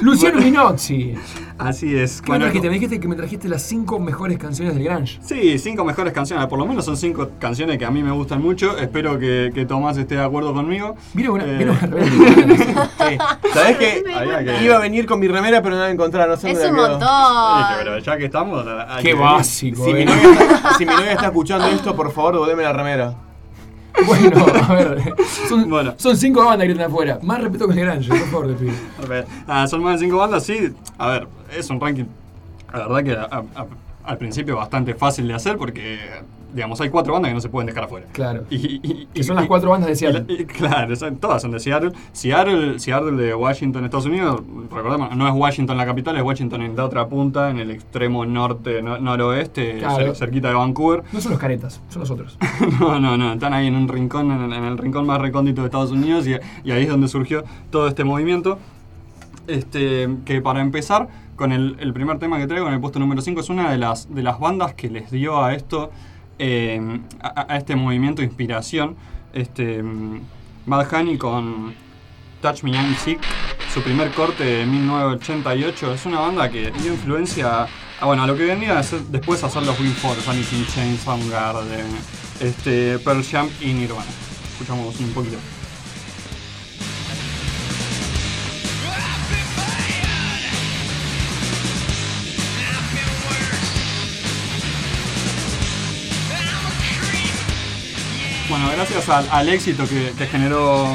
S1: Luciano Minozzi.
S6: Así es.
S1: ¿Qué me trajiste? Me dijiste que me trajiste las cinco mejores canciones del Grunge.
S6: Sí, cinco mejores canciones. Por lo menos son cinco canciones que a mí me gustan mucho. Espero que, que Tomás esté de acuerdo conmigo.
S1: Mira una,
S6: Eh,
S1: mira una remera.
S5: Sí. ¿Sabés que
S6: Había que-
S5: Iba a venir con mi remera, pero no la encontré. No sé
S2: Es
S5: dónde
S2: un
S5: la quedó.
S6: Dije,
S2: montón.
S6: pero ya que estamos.
S1: Qué
S6: que-
S1: básico,
S5: Si mi,
S1: eh.
S5: novia está, si mi novia está escuchando esto, por favor, devolveme la remera.
S1: Bueno, a ver. Son,
S6: Bueno.
S1: son cinco bandas que están afuera. Más respeto con el Grunge, por favor, te pido.
S6: A ver, ah, son más de cinco bandas, sí. A ver, es un ranking, la verdad que a- a- al principio bastante fácil de hacer porque, digamos, hay cuatro bandas que no se pueden dejar afuera.
S1: Claro.
S6: Y, y-
S1: Que son las cuatro bandas de Seattle.
S6: claro, todas son de Seattle. Seattle. Seattle de Washington, Estados Unidos, recordemos, no es Washington la capital, es Washington en la otra punta, en el extremo norte, no- noroeste,
S1: Claro.
S6: cerquita de Vancouver.
S1: No son los caretas, son los otros.
S6: No, no, no, están ahí en un rincón, en el, en el rincón más recóndito de Estados Unidos y, y ahí es donde surgió todo este movimiento. Este, que para empezar, con el, el primer tema que traigo en el puesto número 5, es una de las, de las bandas que les dio a esto, eh, a, este movimiento inspiración. Este, Bad Honey con Touch Me I'm Sick, su primer corte de 1988. Es una banda que dio influencia a, bueno, a lo que vendría después a hacer los Wing Force, Alice in Chains, Soundgarden, este, Pearl Jam y Nirvana. Escuchamos un poquito. Bueno, gracias al, éxito que, generó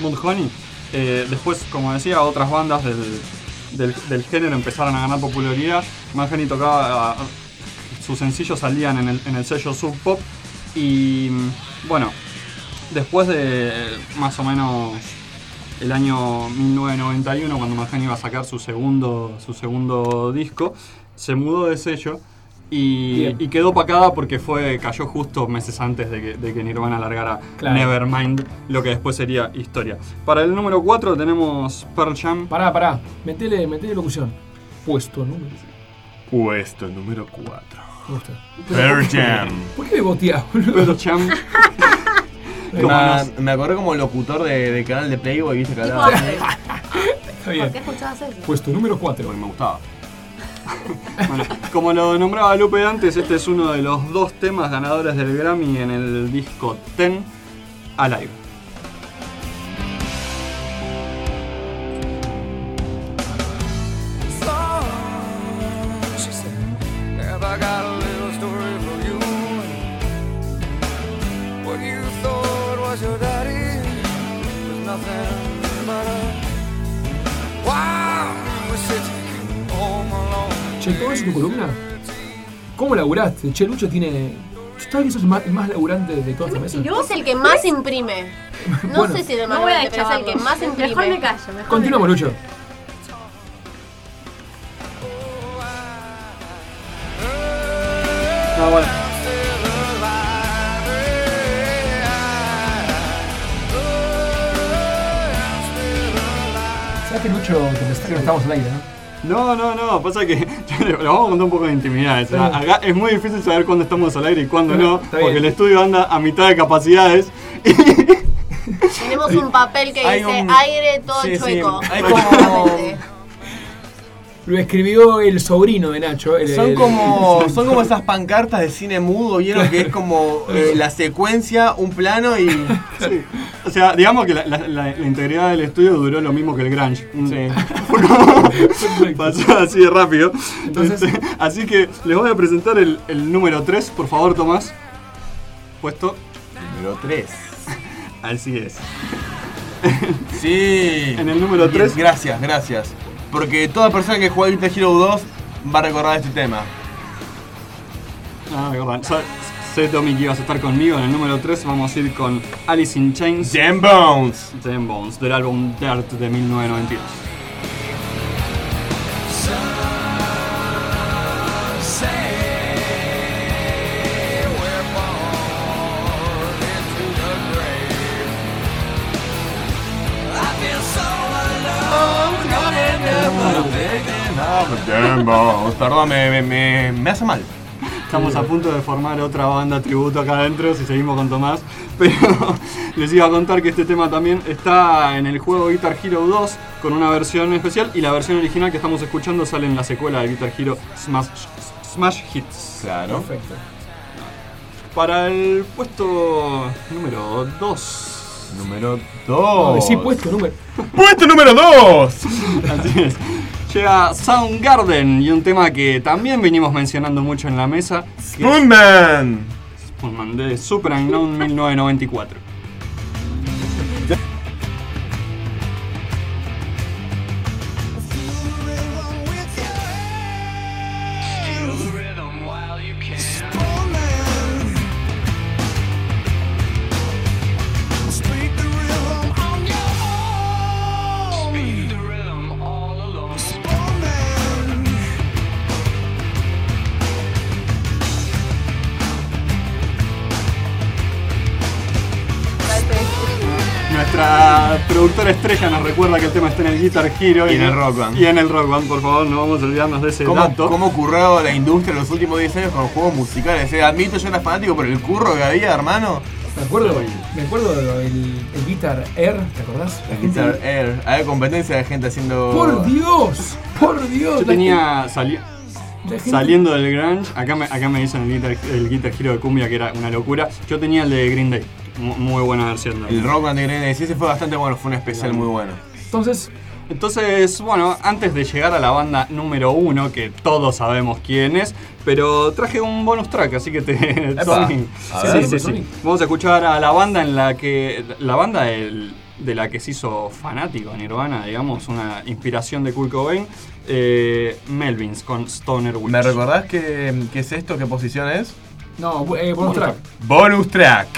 S6: Mudhoney, eh, después, como decía, otras bandas del, del- género empezaron a ganar popularidad. Mudhoney tocaba, sus sencillos salían en el, en el sello Sub Pop y bueno, después de más o menos el año 1991, cuando Mudhoney iba a sacar su segundo, su segundo disco, se mudó de sello y, y quedó opacada porque fue, cayó justo meses antes de que, de que Nirvana largara
S1: Claro.
S6: Nevermind, lo que después sería historia. Para el número 4 tenemos Pearl Jam.
S1: Pará, pará. Metele, metele locución. Puesto número.
S5: Puesto número 4.
S1: Me gusta.
S5: Pearl Jam.
S1: ¿Por qué me boteás, boludo?
S6: Pearl Jam. Como
S5: Me, me acordé como locutor de, de canal de Playboy, viste que
S2: Tipo,
S5: hablaba así.
S1: Está
S2: ¿Por qué escuchabas eso?
S1: Puesto número 4.
S5: Porque me gustaba.
S6: Bueno, como lo nombraba Lupe antes, este es uno de los dos temas ganadores del Grammy en el disco Ten Alive.
S1: Che, ¿todo eso tu columna? ¿Cómo laburaste? Che, Lucho tiene. Está bien, sos el más, el más laburante de toda esta mesa.
S2: Es el que más imprime. No
S1: Bueno.
S2: sé si más
S3: No voy a
S2: laburante, pero es el que más imprime.
S3: Mejor me callo, mejor
S1: Continuamos,
S3: me
S1: Lucho.
S6: No, bueno,
S1: ¿Sabes que Lucho te pensás que no estamos al aire, no?
S6: No, no, no, pasa que le vamos a contar un poco de intimidades.
S1: Está bien.
S6: Acá es muy difícil saber cuándo estamos al aire y cuándo no,
S1: bien.
S6: porque el estudio anda a mitad de capacidades.
S2: Tenemos un papel que
S5: Hay
S2: dice
S5: un-
S2: aire todo
S5: Sí, sí,
S2: chueco.
S5: hay como-.
S1: Lo escribió el sobrino de Nacho. el-
S5: Son
S1: el-
S5: como, son como esas pancartas de cine mudo, vieron que es como eh, la secuencia, un plano y.
S6: Sí. O sea, digamos que la, la- la- la integridad del estudio duró lo mismo que el Grunge. Un-
S5: Sí.
S6: Como- pasó así de rápido.
S1: Entonces-
S6: Este, así que les voy a presentar el, el número 3, por favor, Tomás. Puesto.
S5: Número 3.
S6: Así es.
S5: Sí.
S6: En el número
S5: Bien,
S6: tres.
S5: Gracias, gracias. Porque toda persona que juega Guitar Hero 2 va a recordar este tema.
S6: Ah, verdad. Sa- Sé, Tommy, que ibas a estar conmigo. En el número 3 vamos a ir con Alice in Chains.
S5: Jam Bones.
S6: Jam Bones, del álbum Dirt de 1992.
S5: Bones. Perdón, me, me, me, me hace mal.
S6: Estamos a punto de formar otra banda tributo acá adentro si seguimos con Tomás. Pero les iba a contar que este tema también está en el juego Guitar Hero 2 con una versión especial y la versión original que estamos escuchando sale en la secuela de Guitar Hero Smash, Smash Hits.
S5: Claro.
S1: Perfecto.
S6: Para el puesto número 2.
S5: Número
S1: No,
S5: 2.
S1: decí puesto número.
S5: Puesto número 2.
S6: Así es. Llega Soundgarden y un tema que también venimos mencionando mucho en la mesa.
S5: Spoonman.
S6: Spoonman, de Super Unknown 1994. Productora estrella nos recuerda que el tema está en el Guitar Hero
S5: Y en el Rock Band.
S6: Y en el Rock Band, por favor, no vamos a olvidarnos de ese
S5: ¿Cómo,
S6: dato.
S5: ¿Cómo ocurrió la industria en los últimos 10 años con los juegos musicales? Eh, admito, yo era fanático por el curro que había, hermano.
S1: Me acuerdo, me acuerdo el, el Guitar Air, ¿te acordás? La gente-
S5: Guitar Air. Había competencia de gente haciendo.
S1: Por Dios, por Dios.
S6: Yo tenía. sali-
S1: la gente-
S6: Saliendo del grunge, acá me, acá me dicen el guitar, el guitar Hero de cumbia que era una locura. Yo tenía el de Green Day, muy buena versión.
S5: El Rock Band de Green Day. Sí, ese fue bastante bueno, fue un especial muy bueno.
S1: Entonces,
S6: Entonces, bueno, antes de llegar a la banda número uno, que todos sabemos quién es, pero traje un bonus track, así que te.
S5: A ver.
S6: sí, sí, sí. Vamos a escuchar a la banda en la que. La banda del- de la que se hizo fanático Nirvana, digamos, una inspiración de Kurt Cobain, eh, Melvins con Stoner Witch.
S5: ¿Me recordás qué, qué es esto? ¿Qué posición es?
S1: no, eh, bonus track.
S5: Bonus track.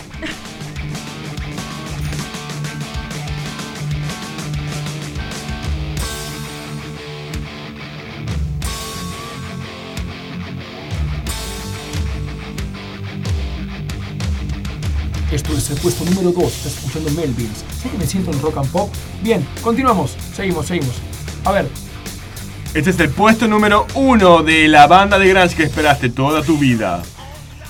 S1: Es el puesto número 2. Estás escuchando Melvins. ¿Sé que me siento en rock and pop? Bien, continuamos. Seguimos, seguimos. A ver,
S5: Este es el puesto número uno de la banda de grunge que esperaste toda tu vida.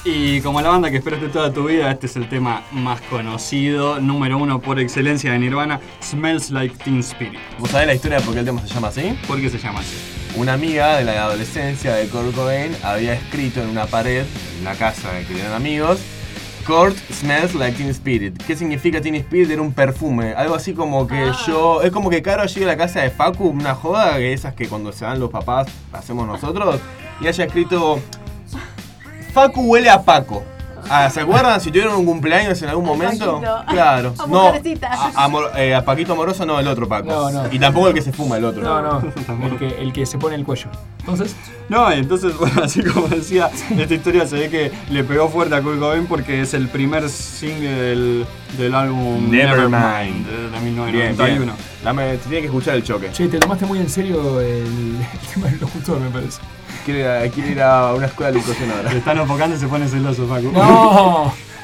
S6: Y como la banda que esperaste toda tu vida, este es el tema más conocido, número uno por excelencia de Nirvana, Smells Like Teen Spirit.
S5: ¿Vos sabés la historia de por qué el tema se llama así?
S6: ¿Por qué se llama así?
S5: Una amiga de la adolescencia de Kurt Cobain había escrito en una pared, en la casa de que eran amigos, Kurt smells like Teen Spirit. ¿Qué significa Teen Spirit? Era un perfume. Algo así como que yo. Es como que Caro llega a la casa de Facu, una joda, que esas que cuando se van los papás hacemos nosotros, y haya escrito. Facu huele a Paco. Ah, ¿Se acuerdan? Si tuvieron un cumpleaños en algún momento.
S2: Paquito.
S5: Claro.
S2: A
S5: No, a, a Mor- eh, a Paquito Amoroso no, el otro Paco.
S1: No, no.
S5: Y tampoco el que se fuma, el otro.
S1: no, no. El que, el que se pone el cuello. Entonces,
S6: No, y entonces, bueno, así como decía, esta historia se ve que le pegó fuerte a Kurt Cobain porque es el primer single del, del álbum
S5: Nevermind.
S6: de, de
S5: Bien,
S6: 1991.
S5: bien. Dame, te tiene que escuchar el choque.
S1: che, te tomaste muy en serio el, el tema del locutor, me parece.
S5: Quiere ir a, quiere ir a una escuela de locución ahora.
S6: Le están enfocando y se pone celoso, Facu.
S1: No.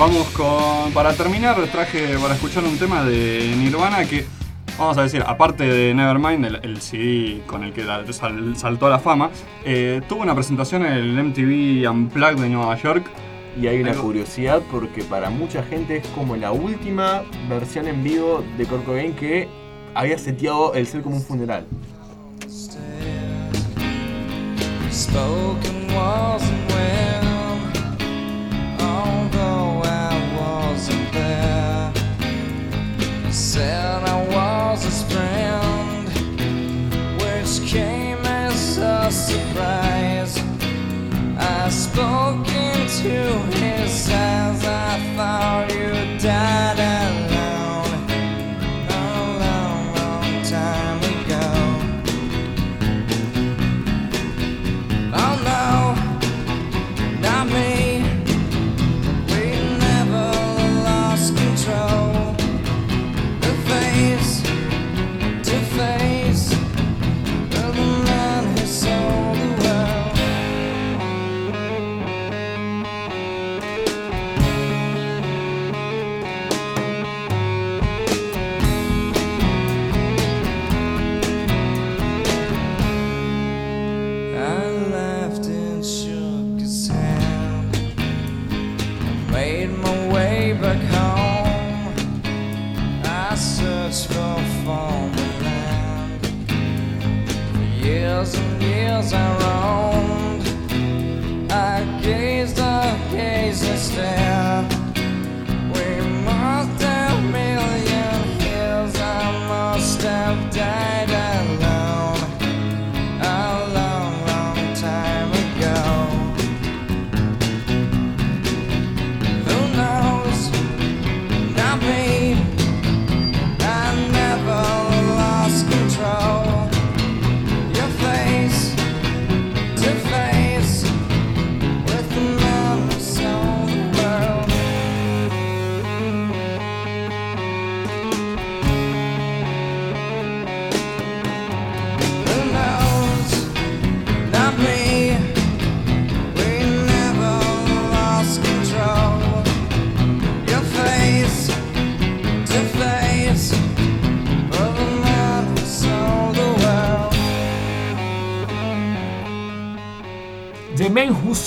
S6: Vamos con. Para terminar, traje para escuchar un tema de Nirvana que, vamos a decir, aparte de Nevermind, el, el CD con el que la- sal- saltó a la fama, eh, tuvo una presentación en el MTV Unplugged de Nueva York.
S5: Y hay una
S6: Algo-
S5: curiosidad porque para mucha gente es como la última versión en vivo de Kurt Cobain que había seteado el ser como un funeral.
S11: Spoken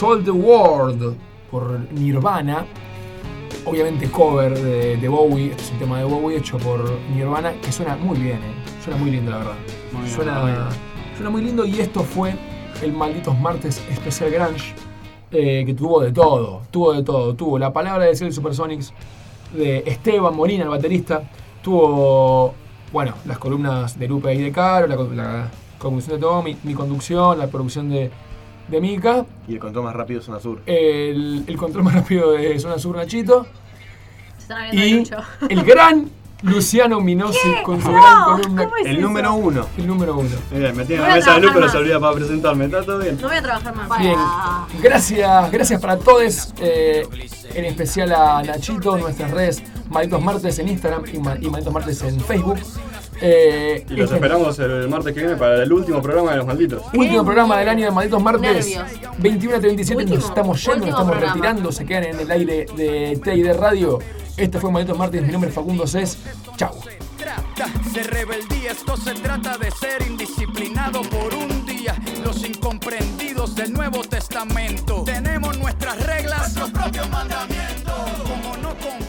S11: Sold the World
S1: por Nirvana. Obviamente cover de, de Bowie, este es un tema de Bowie hecho por Nirvana que suena muy bien, eh. suena muy lindo la verdad.
S6: Muy bien,
S1: suena,
S6: muy bien.
S1: suena muy lindo y esto fue el Malditos Martes Especial Grunge eh, que tuvo de todo, tuvo de todo. Tuvo la palabra de Cell Supersonics de Esteban Molina, el baterista. Tuvo, bueno, las columnas de Lupe y de Caro, la, la conducción de todo, mi, mi conducción, la producción de, de Mika.
S5: Y el control más rápido es Zona Sur.
S1: el, el control más rápido de Zona Sur Nachito
S3: Se están abriendo
S1: y
S3: mucho.
S1: el gran Luciano Minosi con su
S3: No,
S1: gran columna.
S3: ¿cómo es
S5: El número uno.
S1: El número uno.
S6: Bien, me tiene la mesa de luz, pero se olvida para presentarme. ¿Está todo bien?
S3: No voy a trabajar más.
S1: Bien, gracias, gracias para todos, eh, en especial a Nachito, nuestras redes Malditos Martes en Instagram y, Ma- y Malditos Martes en Facebook. Eh,
S6: Y los
S1: este
S6: esperamos el martes que viene para el último programa de los malditos.
S1: Último programa del año de Malditos Martes.
S3: Nervios.
S1: 21 a 37
S3: Último,
S1: nos estamos yendo, nos estamos
S3: programa.
S1: retirando, se quedan en el aire de TID Radio. Este fue Malditos Martes, mi nombre es Facundo Cés. Chau.
S12: trata de rebeldía, esto se trata de ser indisciplinado por un día. Los incomprendidos del Nuevo Testamento. Tenemos nuestras reglas, nuestros propios mandamientos. Como no con